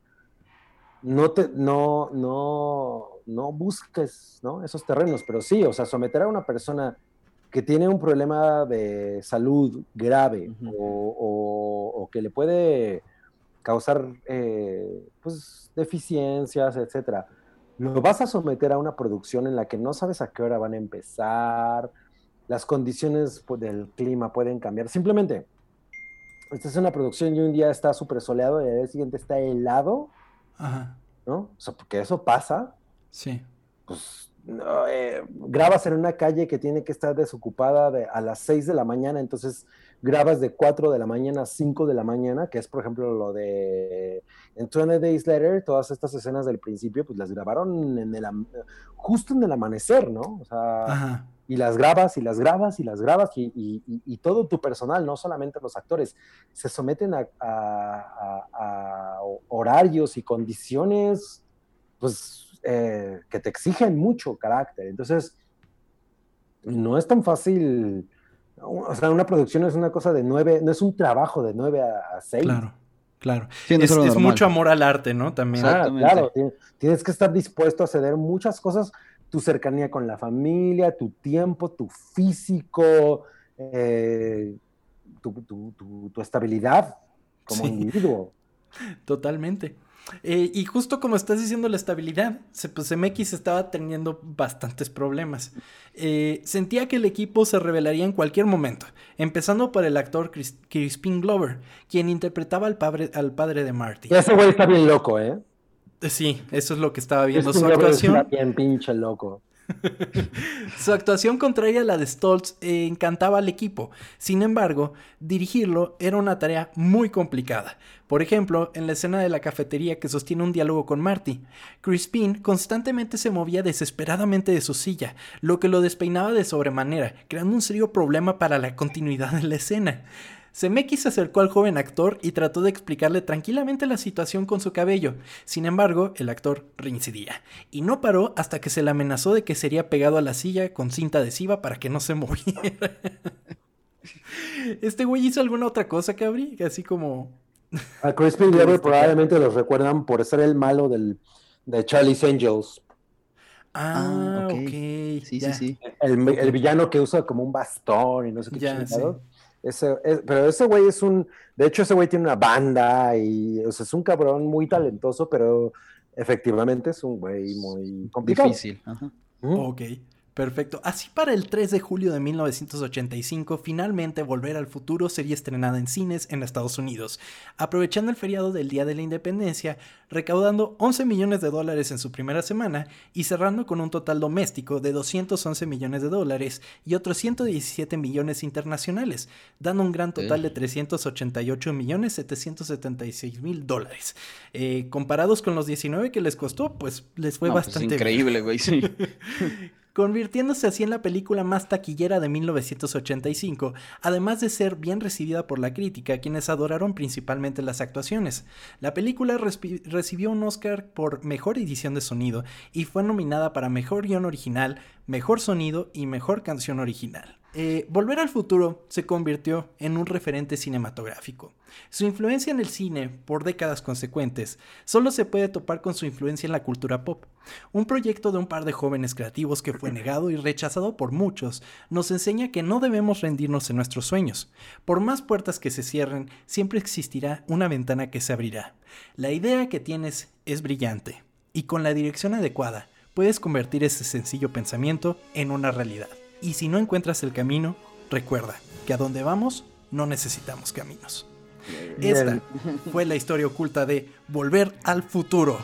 no te, no, no, no busques ¿no? esos terrenos, pero sí, o sea, someter a una persona que tiene un problema de salud grave o, que le puede causar eh, pues, deficiencias, etcétera, lo vas a someter a una producción en la que no sabes a qué hora van a empezar, las condiciones pues, del clima pueden cambiar. Simplemente, esta es una producción y un día está súper soleado y el día siguiente está helado, Ajá. ¿no? O sea, porque eso pasa. Sí. Pues eh, grabas en una calle que tiene que estar desocupada de, a las 6 de la mañana, entonces grabas de 4 de la mañana a 5 de la mañana, que es por ejemplo lo de en 20 Days Later, todas estas escenas del principio, pues las grabaron en el, justo en el amanecer, ¿no? O sea, Ajá y las grabas y las grabas y las grabas y, todo tu personal, no solamente los actores, se someten a, horarios y condiciones pues, eh, que te exigen mucho carácter. Entonces, no es tan fácil. O sea, una producción es una cosa de nueve, no es un trabajo de nueve a, seis. Claro. Claro. es, mucho amor al arte, ¿no? También. Ah, claro, tienes que estar dispuesto a ceder muchas cosas tu cercanía con la familia, tu tiempo, tu físico, eh, tu, estabilidad como individuo. Totalmente. Eh, y justo como estás diciendo la estabilidad, pues MX estaba teniendo bastantes problemas. Eh, sentía que el equipo se revelaría en cualquier momento, empezando por el actor Crispin Glover, quien interpretaba al, padre, al padre de Marty. Ese güey está bien loco, ¿eh? Sí, eso es lo que estaba viendo. Su actuación. Bien pinche loco. [laughs] Su actuación contraria a la de Stoltz encantaba al equipo. Sin embargo, dirigirlo era una tarea muy complicada. Por ejemplo, en la escena de la cafetería que sostiene un diálogo con Marty, Crispin constantemente se movía desesperadamente de su silla, lo que lo despeinaba de sobremanera, creando un serio problema para la continuidad de la escena. Zemeckis se acercó al joven actor y trató de explicarle tranquilamente la situación con su cabello. Sin embargo, el actor reincidía. Y no paró hasta que se le amenazó de que sería pegado a la silla con cinta adhesiva para que no se [laughs] moviera. ¿Este güey hizo alguna otra cosa, Cabri? Así como... A Crispin Glover [laughs] probablemente los recuerdan por ser el malo del, de Charlie's Angels. Ah, ok. Sí, sí, sí. El, villano que usa como un bastón y no sé qué Ese, pero ese güey es un, de hecho ese güey tiene una banda y o sea, es un cabrón muy talentoso, pero efectivamente es un güey muy complicado. Difícil. Ajá. Ok. Perfecto. Así para el 3 de julio de 1985, finalmente Volver al Futuro sería estrenada en cines en Estados Unidos, aprovechando el feriado del Día de la Independencia, recaudando 11 millones de dólares en su primera semana y cerrando con un total doméstico de 211 millones de dólares y otros 117 millones internacionales, dando un gran total de 388 millones 776 mil dólares. Eh, comparados con los 19 que les costó, pues les fue pues bastante increíble, güey, sí. [laughs] convirtiéndose así en la película más taquillera de 1985, además de ser bien recibida por la crítica, quienes adoraron principalmente las actuaciones. La película recibió un Oscar por Mejor Edición de Sonido y fue nominada para Mejor Guión Original, Mejor Sonido y Mejor Canción Original. Eh, Volver al futuro se convirtió en un referente cinematográfico. Su influencia en el cine, por décadas consecuentes, solo se puede topar con su influencia en la cultura pop. Un proyecto de un par de jóvenes creativos que fue negado y rechazado por muchos, nos enseña que no debemos rendirnos en nuestros sueños. Por más puertas que se cierren, siempre existirá una ventana que se abrirá. La idea que tienes es brillante, y con la dirección adecuada, puedes convertir ese sencillo pensamiento en una realidad. Y si no encuentras el camino, recuerda que a donde vamos no necesitamos caminos. Esta fue la historia oculta de Volver al Futuro.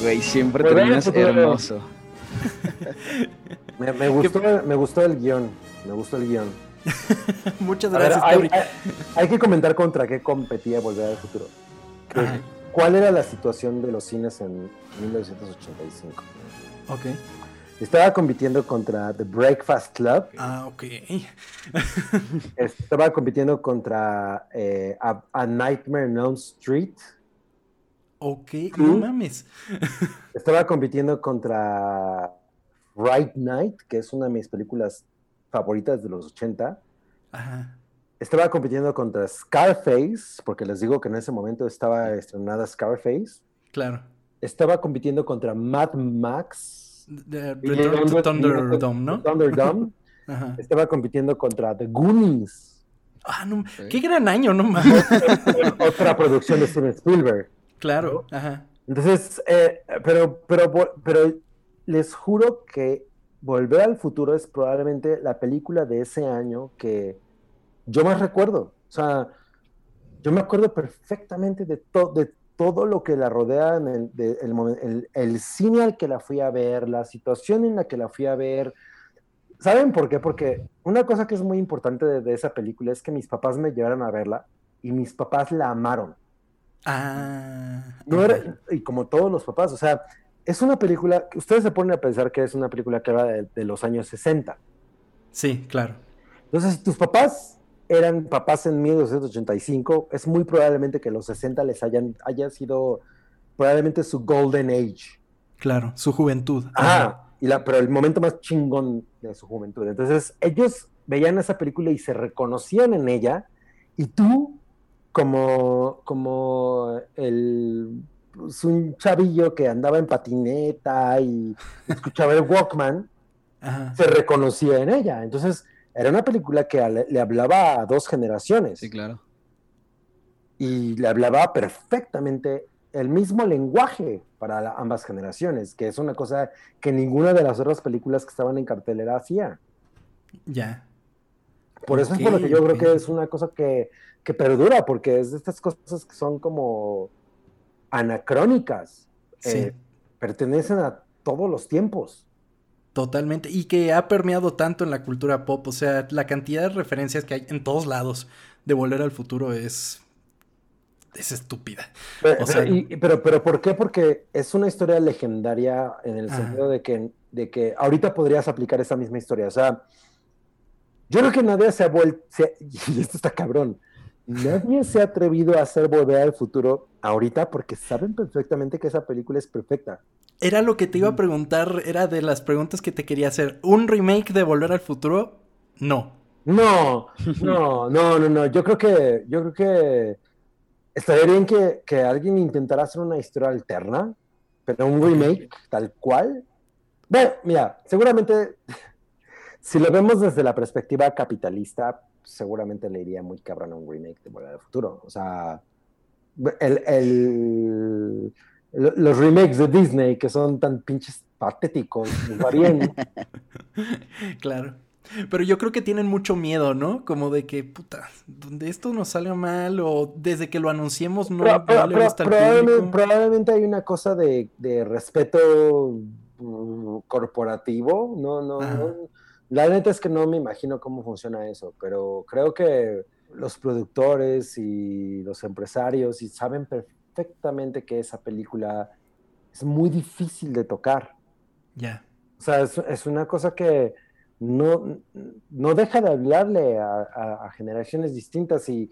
Güey, siempre terminas hermoso. [laughs] me, gustó, me gustó el guion. Me gustó el guion. [laughs] Muchas gracias, hay, que comentar contra qué competía Volver al Futuro. ¿Cuál era la situación de los cines en 1985? Ok. Estaba compitiendo contra The Breakfast Club. Ah, ok. [laughs] Estaba compitiendo contra eh, a, Nightmare on Elm Street. Ok, no mames. [laughs] Estaba compitiendo contra Right Night, que es una de mis películas favoritas de los 80. Ajá. Estaba compitiendo contra Scarface, porque les digo que en ese momento estaba estrenada Scarface. Claro. Estaba compitiendo contra Mad Max. Return to Thunderdome, ¿no? Thunderdome. [laughs] Ajá. Estaba compitiendo contra The Goonies. Ah, no, qué gran año, no [laughs] mames. Otra producción de Steven Spielberg. Claro, ajá. Entonces, eh, pero, pero, pero les juro que Volver al futuro es probablemente la película de ese año que yo más recuerdo. O sea, yo me acuerdo perfectamente de, de todo lo que la rodea en el, el, cine al que la fui a ver, la situación en la que la fui a ver. ¿Saben por qué? Porque una cosa que es muy importante de, esa película es que mis papás me llevaron a verla y mis papás la amaron. Ah. No era, y como todos los papás, o sea, es una película, ustedes se ponen a pensar que es una película que va de, los años 60. Sí, claro. Entonces, si tus papás eran papás en 1985, es muy probablemente que los 60 les hayan haya sido probablemente su golden age. Claro, su juventud. Ah, y la, pero el momento más chingón de su juventud. Entonces, ellos veían esa película y se reconocían en ella, y tú, como, como el pues, un chavillo que andaba en patineta y escuchaba el Walkman, [laughs] se reconocía en ella. Entonces, era una película que le, hablaba a dos generaciones. Sí, claro. Y le hablaba perfectamente el mismo lenguaje para ambas generaciones, que es una cosa que ninguna de las otras películas que estaban en cartelera hacía. Ya. Por eso es por lo que yo creo que es una cosa que, que perdura, porque es de estas cosas que son como anacrónicas. Eh, pertenecen a todos los tiempos. Totalmente. Y que ha permeado tanto en la cultura pop. O sea, la cantidad de referencias que hay en todos lados de Volver al Futuro es. Es estúpida. Pero, pero, ¿por qué? Porque es una historia legendaria en el sentido de que, de que ahorita podrías aplicar esa misma historia. O sea, yo creo que nadie se ha vuelto. [laughs] Y esto está cabrón. Nadie se ha atrevido a hacer Volver al Futuro ahorita porque saben perfectamente que esa película es perfecta. Era lo que te iba a preguntar, era de las preguntas que te quería hacer. ¿Un remake de Volver al Futuro? No. No, no, no, no, no. Yo creo que, yo creo que estaría bien que, que, alguien intentara hacer una historia alterna, pero un remake tal cual. Bueno, mira, seguramente [laughs] si lo vemos desde la perspectiva capitalista, seguramente le iría muy cabrón a un remake de Volver al Futuro. O sea, el, el, los remakes de Disney que son tan pinches patéticos, va bien. [laughs] claro. Pero yo creo que tienen mucho miedo, ¿no? Como de que, puta, donde esto nos salga mal o desde que lo anunciemos no, le gusta probablemente, probablemente, hay una cosa de, de respeto mm, corporativo, no, no, no, La neta es que no me imagino cómo funciona eso, pero creo que los productores y los empresarios y saben perfectamente que esa película es muy difícil de tocar. Ya. O sea, es, una cosa que no, no deja de hablarle a, generaciones distintas y,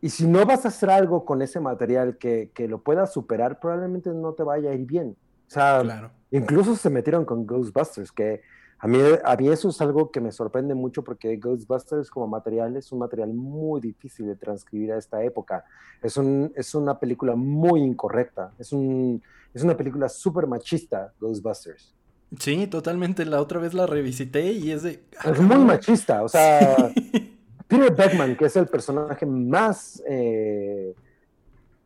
y si no vas a hacer algo con ese material que, que, lo pueda superar, probablemente no te vaya a ir bien. O sea, incluso se metieron con Ghostbusters, que a mí, a mí eso es algo que me sorprende mucho porque Ghostbusters como material es un material muy difícil de transcribir a esta época. Es, un, es una película muy incorrecta. Es, un, es una película súper machista, Ghostbusters. Sí, totalmente. La otra vez la revisité y es de... Ah, es muy machista. O sea, [laughs] Peter Beckman, que es el personaje más eh,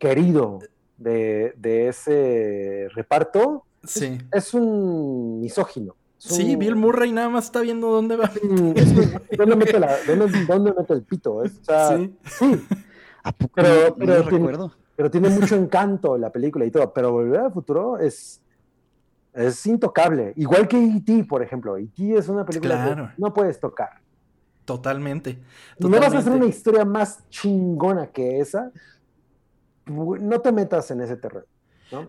querido de, de, ese reparto, sí. es un misógino. Sí, Bill Murray nada más está viendo dónde va. [laughs] ¿Dónde, mete la, dónde, mete el pito? O sea, sí. sí. pero, pero, tiene, pero, tiene, mucho encanto la película y todo. Pero Volver al Futuro es, es intocable. Igual que E.T., por ejemplo. E.T. es una película que no puedes tocar. Totalmente, No vas a hacer una historia más chingona que esa. No te metas en ese terreno.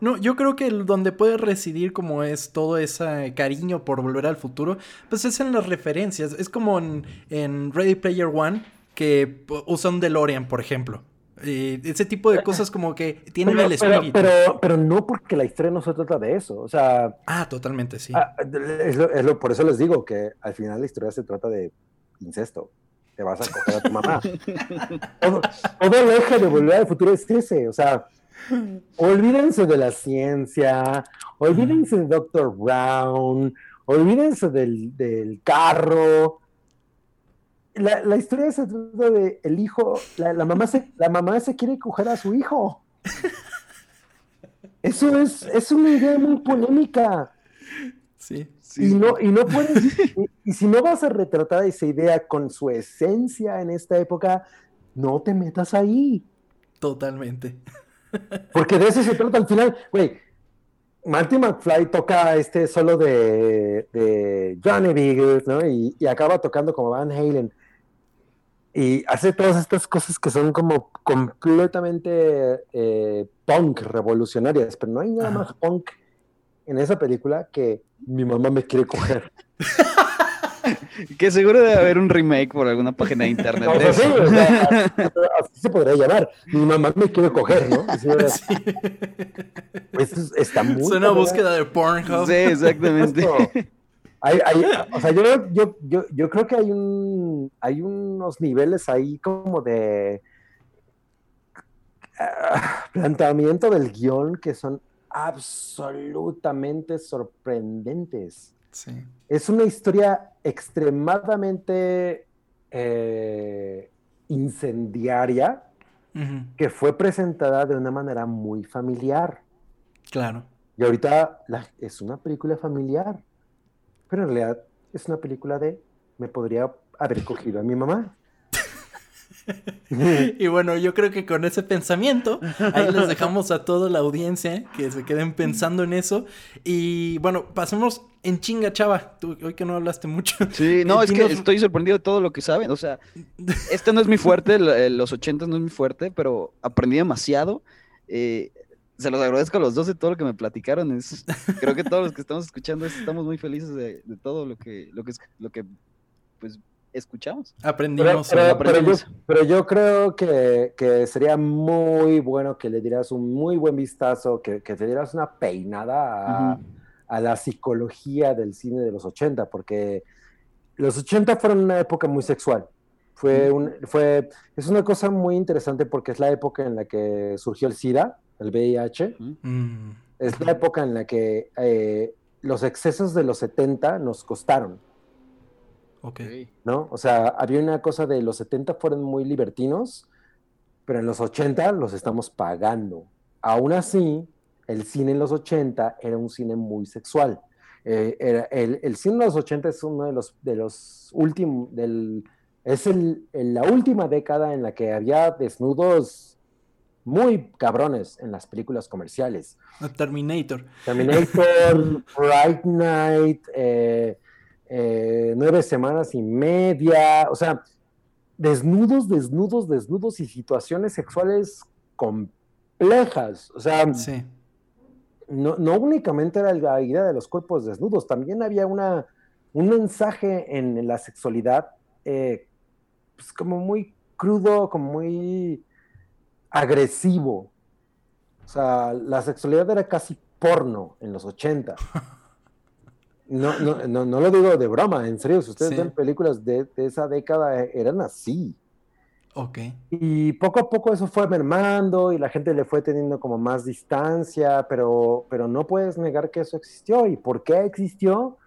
¿No? yo creo que donde puede residir como es todo ese cariño por volver al futuro, pues es en las referencias. Es como en, Ready Player One, que usa un DeLorean, por ejemplo. ese tipo de cosas [laughs] como que tienen el espíritu. Pero, pero, no porque la historia no se trata de eso. O sea. Ah, totalmente, sí. Ah, es lo, por eso les digo que al final la historia se trata de incesto. Te vas a coger a tu mamá. [laughs] todo, todo el eje de volver al futuro es ese. O sea, Olvídense de la ciencia, olvídense de Dr. Brown, olvídense del, carro. La, historia se trata de el hijo, la, mamá se, la mamá se quiere coger a su hijo. Eso es, es una idea muy polémica. Sí, Y no, y no puedes, y si no vas a retratar esa idea con su esencia en esta época, no te metas ahí. Totalmente. Porque de eso se trata al final, güey. Marty McFly toca este solo de, de Johnny Beagles, ¿no? Y, acaba tocando como Van Halen. Y hace todas estas cosas que son como completamente eh, punk, revolucionarias, pero no hay nada más punk en esa película que mi mamá me quiere coger. [laughs] [laughs] que seguro debe haber un remake por alguna página de internet. [laughs] así, se podría llamar. Mi mamá me quiere coger, ¿no? [laughs] está muy. Es una búsqueda de Pornhub. Sí, exactamente. o sea, yo, yo, yo, yo, creo que hay un hay unos niveles ahí como de ah, planteamiento del guion que son absolutamente sorprendentes. Es una historia extremadamente eh, incendiaria que fue presentada de una manera muy familiar. Claro. Y ahorita es una película familiar, pero en realidad es una película de me podría haber cogido a mi mamá. [laughs] y bueno, yo creo que con ese pensamiento, ahí les dejamos a toda la audiencia que se queden pensando en eso. Y bueno, pasemos en chinga, chava. Tú, hoy que no hablaste mucho. Sí, [laughs] no, es que estoy sorprendido de todo lo que saben. O sea, este no es mi fuerte, los 80 no es mi fuerte, pero aprendí demasiado. Eh, se los agradezco a los dos de todo lo que me platicaron. Es, creo que todos los que estamos escuchando estamos muy felices de, todo lo que, lo que, lo que pues, escuchamos. Aprendimos. Pero, yo, creo que, sería muy bueno que le dieras un muy buen vistazo, que, que te dieras una peinada a, la psicología del cine de los 80, porque los 80 fueron una época muy sexual. Fue un, fue, es una cosa muy interesante porque es la época en la que surgió el SIDA, el VIH. Mm. Es la época en la que eh, los excesos de los 70 nos costaron. Ok. ¿No? O sea, había una cosa de los 70 fueron muy libertinos, pero en los 80 los estamos pagando. Aún así, el cine en los 80 era un cine muy sexual. Eh, era, el, cine en los 80 es uno de los, de los últimos, del, es el, la última década en la que había desnudos muy cabrones en las películas comerciales. Terminator. Terminator, [laughs] Bright Night, eh, eh, nueve semanas y media, o sea, desnudos, desnudos, desnudos y situaciones sexuales complejas. O sea, no, únicamente era la idea de los cuerpos desnudos, también había una, un mensaje en la sexualidad eh, pues como muy crudo, como muy agresivo. O sea, la sexualidad era casi porno en los 80. [laughs] No, no, no, no lo digo de broma, en serio, si ustedes ven películas de, esa década, eh, eran así. Ok. Y poco a poco eso fue mermando y la gente le fue teniendo como más distancia, pero, pero no puedes negar que eso existió. ¿Y por qué existió?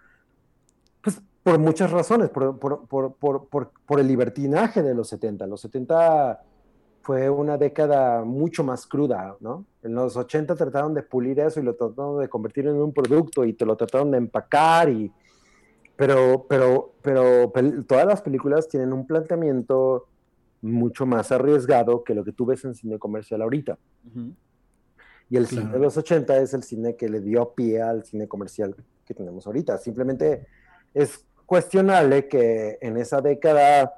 Pues por muchas razones, por, por, por, por el libertinaje de los 70. Los 70 fue una década mucho más cruda, ¿no? En los 80 trataron de pulir eso y lo trataron de convertir en un producto y te lo trataron de empacar y... Pero, pero, pero todas las películas tienen un planteamiento mucho más arriesgado que lo que tú ves en cine comercial ahorita. Y el cine de los 80 es el cine que le dio pie al cine comercial que tenemos ahorita. Simplemente es cuestionable que en esa década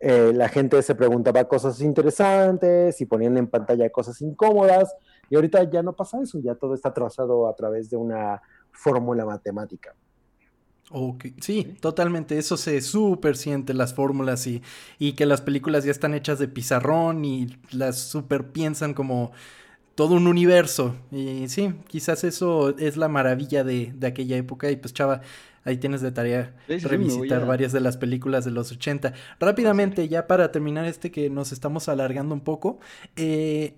eh, la gente se preguntaba cosas interesantes y ponían en pantalla cosas incómodas y ahorita ya no pasa eso, ya todo está trazado a través de una fórmula matemática. Okay. Sí, totalmente. Eso se súper siente las fórmulas y, y, que las películas ya están hechas de pizarrón y las súper piensan como todo un universo. Y sí, quizás eso es la maravilla de, de aquella época. Y pues, chava, Ahí tienes de tarea revisitar varias de las películas de los 80. Rápidamente, ya para terminar este que nos estamos alargando un poco, eh,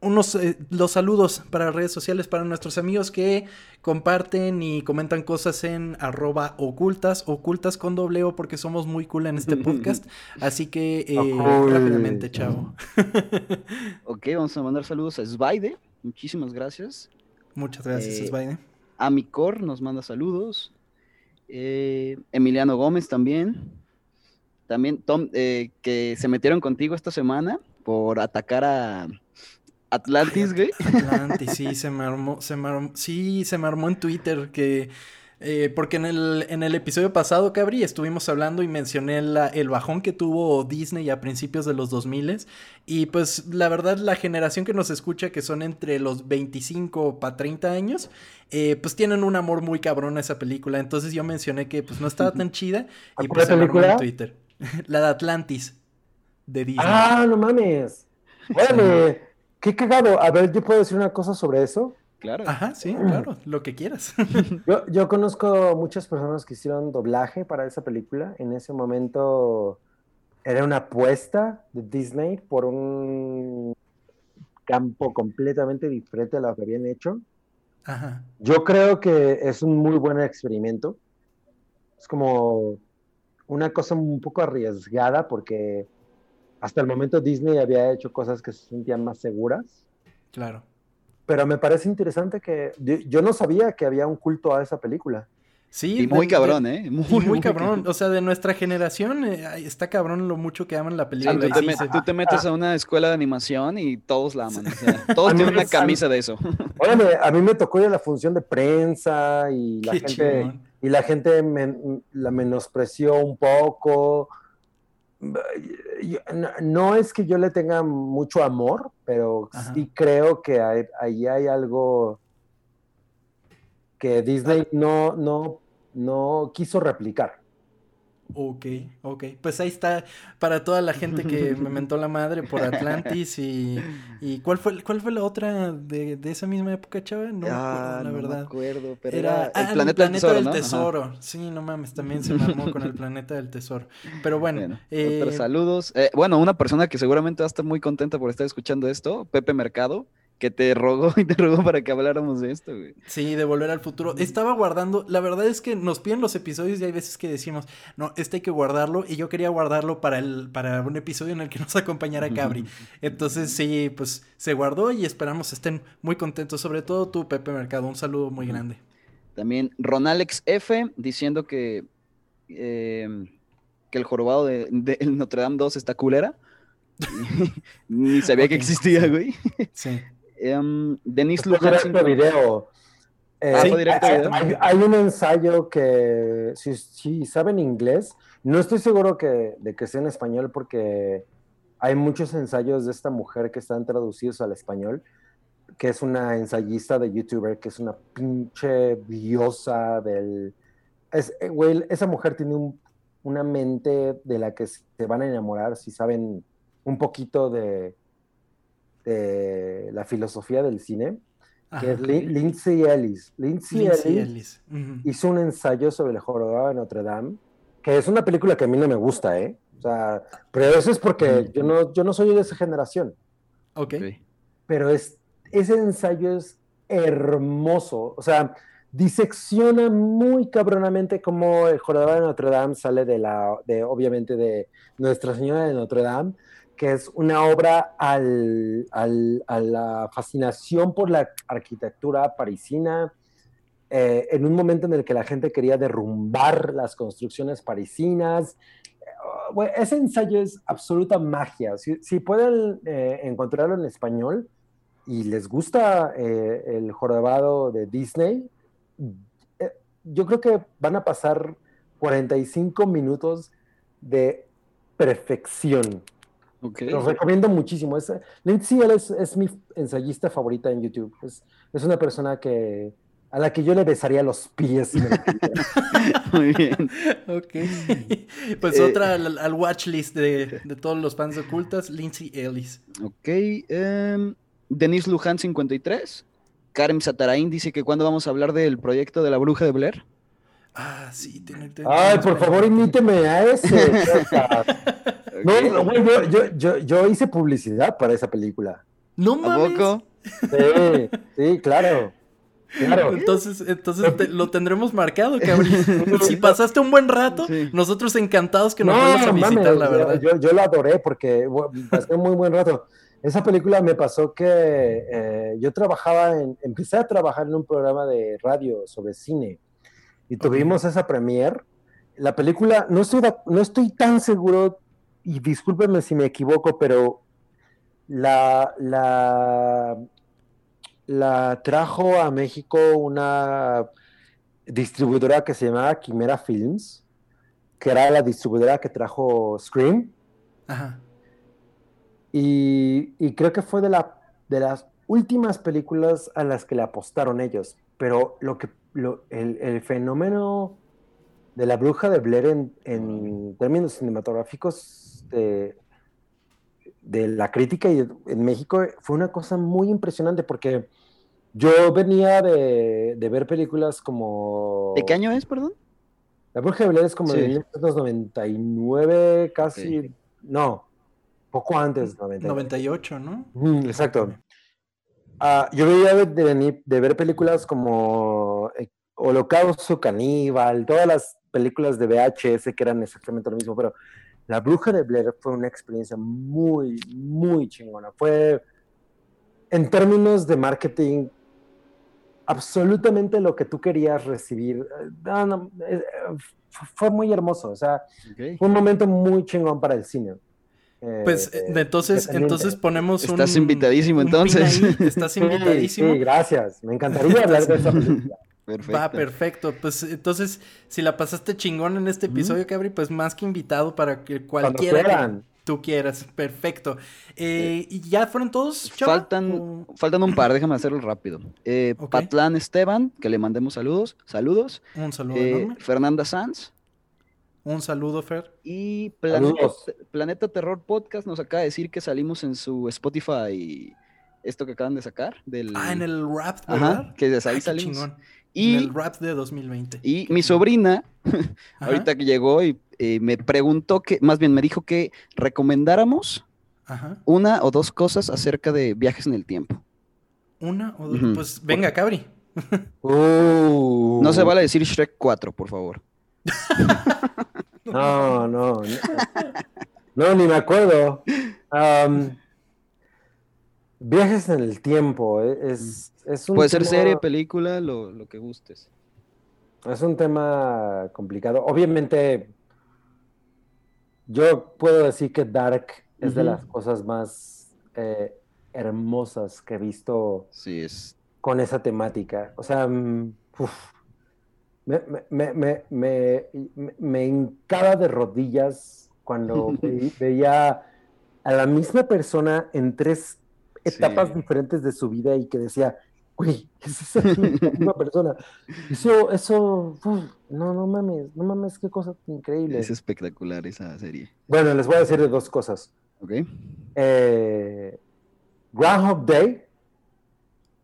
unos eh, los saludos para redes sociales para nuestros amigos que comparten y comentan cosas en arroba ocultas, ocultas con doble O porque somos muy cool en este podcast. [laughs] Así que eh, rápidamente, chao. ok, vamos a mandar saludos a Svaide. Muchísimas gracias. Muchas gracias, eh, A Micor nos manda saludos. Eh, Emiliano Gómez también. También, Tom, eh, que se metieron contigo esta semana por atacar a Atlantis, güey. Atlantis, sí, se me armó, se me sí, se me armó en Twitter que eh, porque en el, en el episodio pasado, Cabri, estuvimos hablando y mencioné el bajón que tuvo Disney a principios de los 2000 y pues la verdad la generación que nos escucha, que son entre los 25 para 30 años, eh, pues tienen un amor muy cabrón a esa película. Entonces yo mencioné que pues no estaba tan chida y pues se en Twitter. [laughs] la de Atlantis, de Disney. Ah, no mames. Bueno, qué cagado. A ver, ¿yo puedo decir una cosa sobre eso? Claro. Ajá, sí, claro, lo que quieras. [laughs] Yo, conozco muchas personas que hicieron doblaje para esa película. En ese momento era una apuesta de Disney por un campo completamente diferente a lo que habían hecho. Ajá. Yo creo que es un muy buen experimento. Es como una cosa un poco arriesgada porque hasta el momento Disney había hecho cosas que se sentían más seguras. Claro pero me parece interesante que yo no sabía que había un culto a esa película. Sí, y muy cabrón, ¿eh? Muy, muy, cabrón. O sea, de nuestra generación eh, está cabrón lo mucho que aman la película. tú, te metes a una escuela de animación y todos la aman. todos tienen una camisa de eso. [laughs] Óyeme, a mí me tocó ir a la función de prensa y la gente, y la gente la menospreció un poco no es que yo le tenga mucho amor, pero sí creo que ahí hay algo que Disney no, no, no quiso replicar. Ok, ok. Pues ahí está para toda la gente que [laughs] me mentó la madre por Atlantis y, y ¿cuál fue cuál fue la otra de, de esa misma época, chava? No ah, la verdad. No me acuerdo, pero era, el, ah, planeta del tesoro. Sí, no mames, también se mamó con el planeta del tesoro. Pero bueno, eh... saludos. Eh, bueno, una persona que seguramente va a estar muy contenta por estar escuchando esto, Pepe Mercado que te rogó [laughs] y te rogó para que habláramos de esto, güey. Sí, de volver al futuro. Estaba guardando, la verdad es que nos piden los episodios y hay veces que decimos, no, este hay que guardarlo y yo quería guardarlo para, el, para un episodio en el que [laughs] nos acompañara Cabri. Entonces sí, pues se guardó y esperamos estén muy contentos, sobre todo tú, Pepe Mercado, un saludo muy grande. También Ronalex F diciendo que, em, que el jorobado de, Notre Dame 2 está culera. [laughs] Ni sabía que existía, güey. Sí. Um, Denis Luján. video. Eh, ah, hay, un ensayo que, si, saben inglés, no estoy seguro que, de que sea en español porque hay muchos ensayos de esta mujer que están traducidos al español, que es una ensayista de youtuber, que es una pinche diosa del... Es, eh, esa mujer tiene una mente de la que se van a enamorar si saben un poquito de, la filosofía del cine, que es Lindsay Ellis. Lindsay, Ellis, hizo un ensayo sobre el jorobado de Notre Dame, que es una película que a mí no me gusta, ¿eh? O sea, pero eso es porque yo no, yo no soy de esa generación. Ok. Pero es, ese ensayo es hermoso. O sea, disecciona muy cabronamente cómo el jorobado de Notre Dame sale de la, de, obviamente, de Nuestra Señora de Notre Dame, que es una obra al, a la fascinación por la arquitectura parisina, eh, en un momento en el que la gente quería derrumbar las construcciones parisinas. Eh, ese ensayo es absoluta magia. Si, pueden eh, encontrarlo en español y les gusta el jorobado de Disney, yo creo que van a pasar 45 minutos de perfección. Los recomiendo muchísimo. Es, Lindsay es, es, mi ensayista favorita en YouTube. Es, es, una persona que a la que yo le besaría los pies. [laughs] Muy bien. ok. [laughs] Pues otra al, al watchlist de, de, todos los fans ocultas, Lindsay Ellis. Ok. Um, Denise Luján 53. Karen Satarain dice que cuando vamos a hablar del proyecto de la bruja de Blair. Ah, sí, tiene, Ay, por favor, imíteme a ese. [laughs] No, güey, yo, yo, hice publicidad para esa película. No mames. Sí, sí, claro. Claro. Entonces, entonces lo tendremos marcado, cabrón. [laughs] si pasaste un buen rato, nosotros encantados que nos vamos a visitar, la verdad. Yo, yo, la adoré porque pasé un muy buen rato. Esa película me pasó que eh, yo trabajaba en, empecé a trabajar en un programa de radio sobre cine y tuvimos esa premiere. La película, no estoy, no estoy tan seguro y discúlpenme si me equivoco, pero la, la, la trajo a México una distribuidora que se llamaba Quimera Films, que era la distribuidora que trajo Scream. Ajá. Y, y, creo que fue de, la, de las últimas películas a las que le apostaron ellos. Pero lo que lo, el, el, fenómeno de la bruja de Blair en, en términos cinematográficos de, la crítica y en México fue una cosa muy impresionante porque yo venía de, ver películas como... ¿De qué año es, perdón? La Bruja de Blair es como de 1999, casi... No, poco antes, 98, ¿no? exacto. Ah, yo venía de, de, ver películas como eh, Holocausto Caníbal, todas las películas de VHS que eran exactamente lo mismo, pero la Bruja de Blair fue una experiencia muy, muy chingona. Fue, en términos de marketing, absolutamente lo que tú querías recibir. Eh, fue muy hermoso, o sea, fue un momento muy chingón para el cine. pues eh, entonces, entonces ponemos un. Estás invitadísimo entonces. estás invitadísimo. Sí, gracias. Me encantaría hablar de [laughs] esa película. Perfecto. Va, perfecto. Pues entonces, si la pasaste chingón en este episodio, Cabri, pues más que invitado para que cualquiera que tú quieras. Perfecto. Eh, ¿Y ya fueron todos? Faltan, faltan un par, déjame hacerlo rápido. Eh, Patlán Esteban, que le mandemos saludos. Saludos. Un saludo eh, Fernanda Sanz. Un saludo, Fer. Y Planeta, Terror Podcast nos acaba de decir que salimos en su Spotify, esto que acaban de sacar. Del... Ah, en el rap, ¿verdad? que desde ahí salimos. Y, en el rap de 2020. Y mi sobrina, [laughs] ahorita que llegó y eh, me preguntó que, más bien me dijo que recomendáramos una o dos cosas acerca de viajes en el tiempo. Una o dos. Pues venga, Cabri. [laughs] Uh. No se vale decir Shrek 4, por favor. [laughs] no, no, no. ni me acuerdo. Viajes en el tiempo. Eh, es, es un Puede ser serie, película, lo, lo que gustes. Es un tema complicado. Obviamente, yo puedo decir que Dark es de las cosas más eh, hermosas que he visto sí, es... con esa temática. O sea, mm, me, me, me, me, hincaba de rodillas cuando [laughs] veía a la misma persona en tres etapas diferentes de su vida y que decía, güey, es esa [laughs] misma persona. Eso, eso, no, no mames, no mames, qué cosa increíble. Es espectacular esa serie. Bueno, les voy a decir de dos cosas. Ok. Eh, Groundhog Day.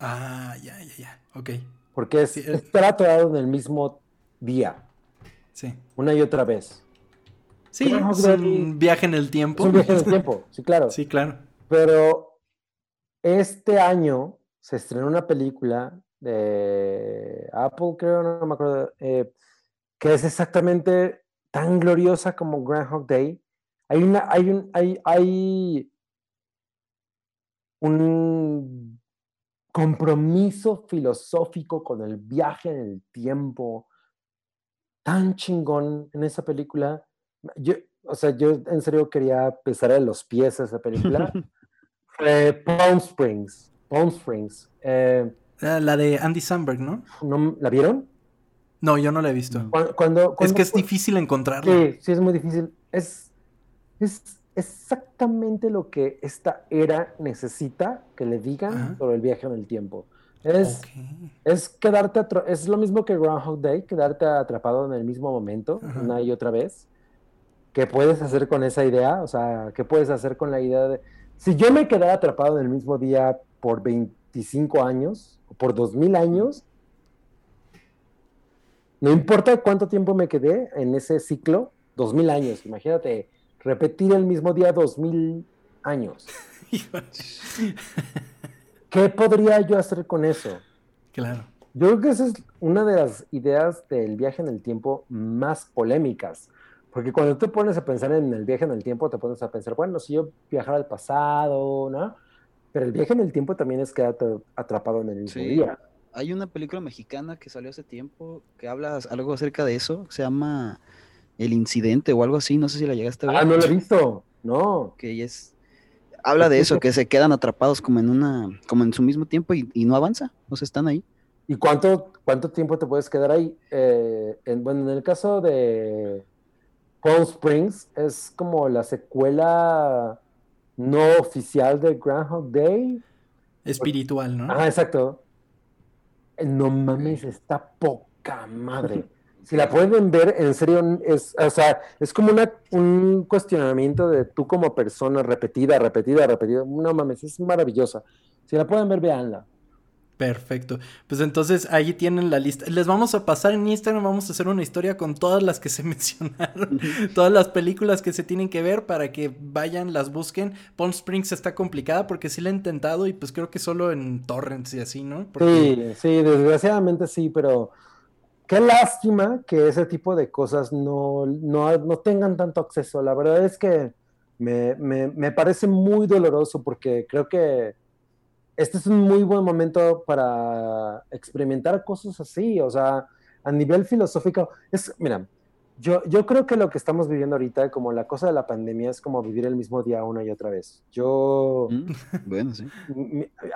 Ah, ya, ya, ya. Ok. Porque es, sí, tratado en el mismo día. Sí. Una y otra vez. Sí, es un viaje en el tiempo. un viaje en el tiempo, sí, claro. Sí, claro. Pero este año se estrenó una película de Apple, creo, no me acuerdo, eh, que es exactamente tan gloriosa como Groundhog Day, hay, una, hay, un, hay, hay un compromiso filosófico con el viaje en el tiempo tan chingón en esa película. Yo, o sea, yo en serio quería pesar en los pies a esa película. [laughs] Palm Springs. Palm Springs. Eh, ah, la de Andy Samberg, ¿no? ¿no? ¿La vieron? No, yo no la he visto. Cuando, es que es difícil encontrarla. Sí, sí, es muy difícil. Es, es exactamente lo que esta era necesita que le digan sobre el viaje en el tiempo. Es, es quedarte, es lo mismo que Groundhog Day, quedarte atrapado en el mismo momento, una y otra vez. ¿Qué puedes hacer con esa idea? O sea, ¿qué puedes hacer con la idea de... Si yo me quedara atrapado en el mismo día por 25 años, o por 2000 años, no importa cuánto tiempo me quedé en ese ciclo, 2000 años, imagínate, repetir el mismo día dos mil años. [laughs] ¿Qué podría yo hacer con eso? Claro. Yo creo que esa es una de las ideas del viaje en el tiempo más polémicas. Porque cuando te pones a pensar en el viaje en el tiempo, te pones a pensar, bueno, si yo viajara al pasado, ¿no? Pero el viaje en el tiempo también es quedarte atrapado en el mismo día. Hay una película mexicana que salió hace tiempo que habla algo acerca de eso, se llama el incidente o algo así, no sé si la llegaste a ver. Ah, no lo he visto, no. Que es, habla de eso, que se quedan atrapados como en una, como en su mismo tiempo y, no avanza, o sea, están ahí. ¿Y cuánto, cuánto tiempo te puedes quedar ahí? Eh, en, bueno, en el caso de Palm Springs, es como la secuela no oficial de Groundhog Day. Espiritual, ¿no? Ah, exacto. No mames, está poca madre [laughs] si la pueden ver, en serio, es, o sea, es como una, un cuestionamiento de tú como persona repetida, repetida, repetida. No mames, es maravillosa. Si la pueden ver, véanla. Perfecto. Pues entonces ahí tienen la lista. Les vamos a pasar en Instagram, vamos a hacer una historia con todas las que se [laughs] mencionaron, todas las películas que se tienen que ver para que vayan, las busquen. Palm Springs está complicada porque sí la he intentado y pues creo que solo en torrents y así, ¿no? Sí, sí, desgraciadamente sí, pero qué lástima que ese tipo de cosas no, no, tengan tanto acceso. La verdad es que me, me, parece muy doloroso porque creo que este es un muy buen momento para experimentar cosas así. O sea, a nivel filosófico, es, mira, yo, yo creo que lo que estamos viviendo ahorita, como la cosa de la pandemia, es como vivir el mismo día una y otra vez. Yo. Mm, bueno, sí.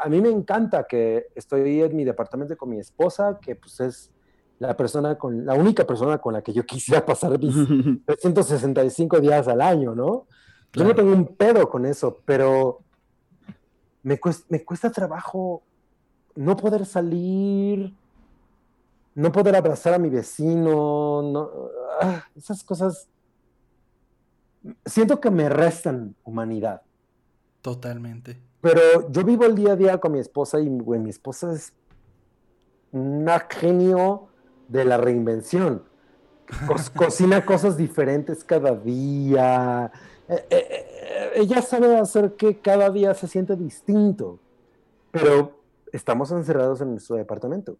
A mí me encanta que estoy en mi departamento con mi esposa, que pues es la persona con, la única persona con la que yo quisiera pasar mis [laughs] 365 días al año, ¿no? Yo no tengo un pedo con eso, pero me cuesta, me cuesta trabajo no poder salir, no poder abrazar a mi vecino, no, ah, esas cosas siento que me restan humanidad. Totalmente. Pero yo vivo el día a día con mi esposa y mi esposa es un genio de la reinvención. [laughs] cocina cosas diferentes cada día. Eh, eh, eh, ella sabe hacer que cada día se siente distinto. Pero estamos encerrados en nuestro departamento.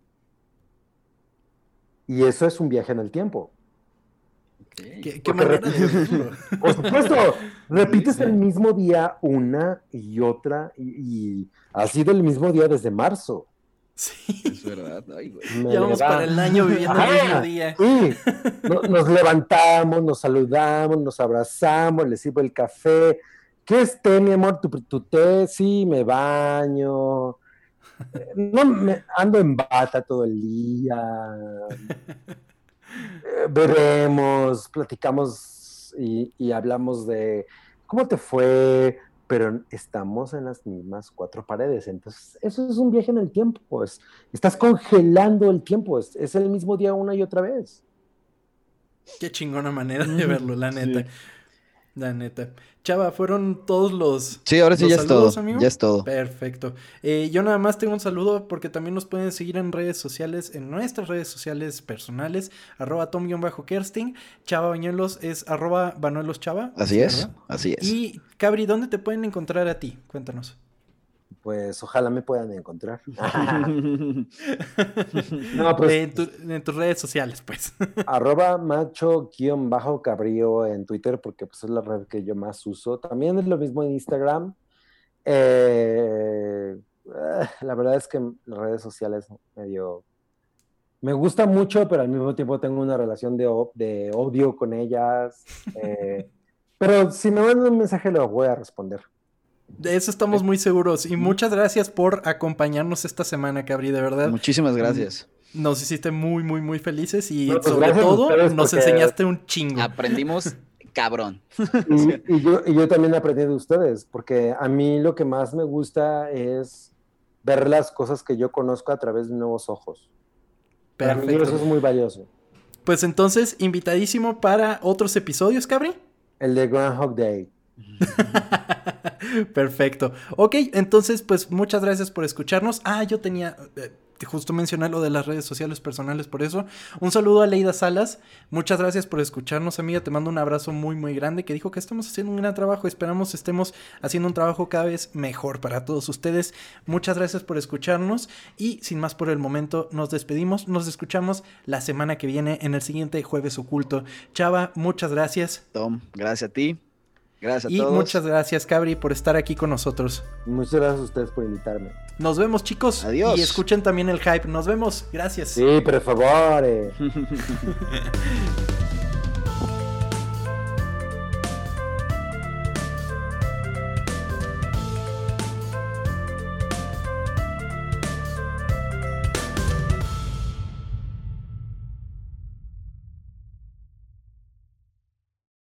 Y eso es un viaje en el tiempo. ¿Qué, manera [laughs] Por supuesto, repites el mismo día una y otra y, ha sido el mismo día desde marzo. Sí. Es verdad. ya vamos para el año viviendo el mismo día. Sí. Nos, levantamos, nos saludamos, nos abrazamos, le sirvo el café. ¿Qué es té, mi amor? ¿Tu, tu té? Sí, me baño. No me ando en bata todo el día. [laughs] veremos, platicamos y, hablamos de cómo te fue, pero estamos en las mismas cuatro paredes. Entonces, eso es un viaje en el tiempo. Pues. Estás congelando el tiempo. Es, es, el mismo día una y otra vez. Qué chingona manera de verlo, la neta. La neta. Chava, fueron todos los. Sí, ahora sí ya es todo. Ya es todo. Perfecto. Eh, yo nada más tengo un saludo porque también nos pueden seguir en redes sociales, en nuestras redes sociales personales, arroba tom-kersting. Chava Bañuelos es arroba Banuelos Chava. Así es, así es. Y Cabri, ¿dónde te pueden encontrar a ti? Cuéntanos pues ojalá me puedan encontrar. [laughs] no, pues, en, tus redes sociales, pues. [laughs] arroba macho-cabrío en Twitter, porque pues, es la red que yo más uso. También es lo mismo en Instagram. Eh, la verdad es que las redes sociales medio... Me gusta mucho, pero al mismo tiempo tengo una relación de, de odio con ellas. Eh, [laughs] pero si me mandan un mensaje, lo voy a responder. De eso estamos muy seguros. Y muchas gracias por acompañarnos esta semana, Cabri, de verdad. Muchísimas gracias. Nos hiciste muy, muy, muy felices y pues sobre todo nos enseñaste un chingo. Aprendimos [laughs] cabrón. Y, yo, y yo también aprendí de ustedes, porque a mí lo que más me gusta es ver las cosas que yo conozco a través de nuevos ojos. Perfecto. Para mí eso es muy valioso. Pues entonces, invitadísimo para otros episodios, Cabri. El de Groundhog Day. [laughs] Perfecto. Ok, entonces, pues muchas gracias por escucharnos. Ah, yo tenía. Eh, justo mencionar lo de las redes sociales personales, por eso. Un saludo a Leida Salas. Muchas gracias por escucharnos, amiga. Te mando un abrazo muy, muy grande. Que dijo que estamos haciendo un gran trabajo. Esperamos estemos haciendo un trabajo cada vez mejor para todos ustedes. Muchas gracias por escucharnos. Y sin más por el momento, nos despedimos. Nos escuchamos la semana que viene en el siguiente Jueves Oculto. Chava, muchas gracias. Tom, gracias a ti. Gracias a y muchas gracias, Cabri, por estar aquí con nosotros. Muchas gracias a ustedes por invitarme. Nos vemos, chicos. Adiós. Y escuchen también el hype. Nos vemos. Gracias. Sí, por favor. [laughs]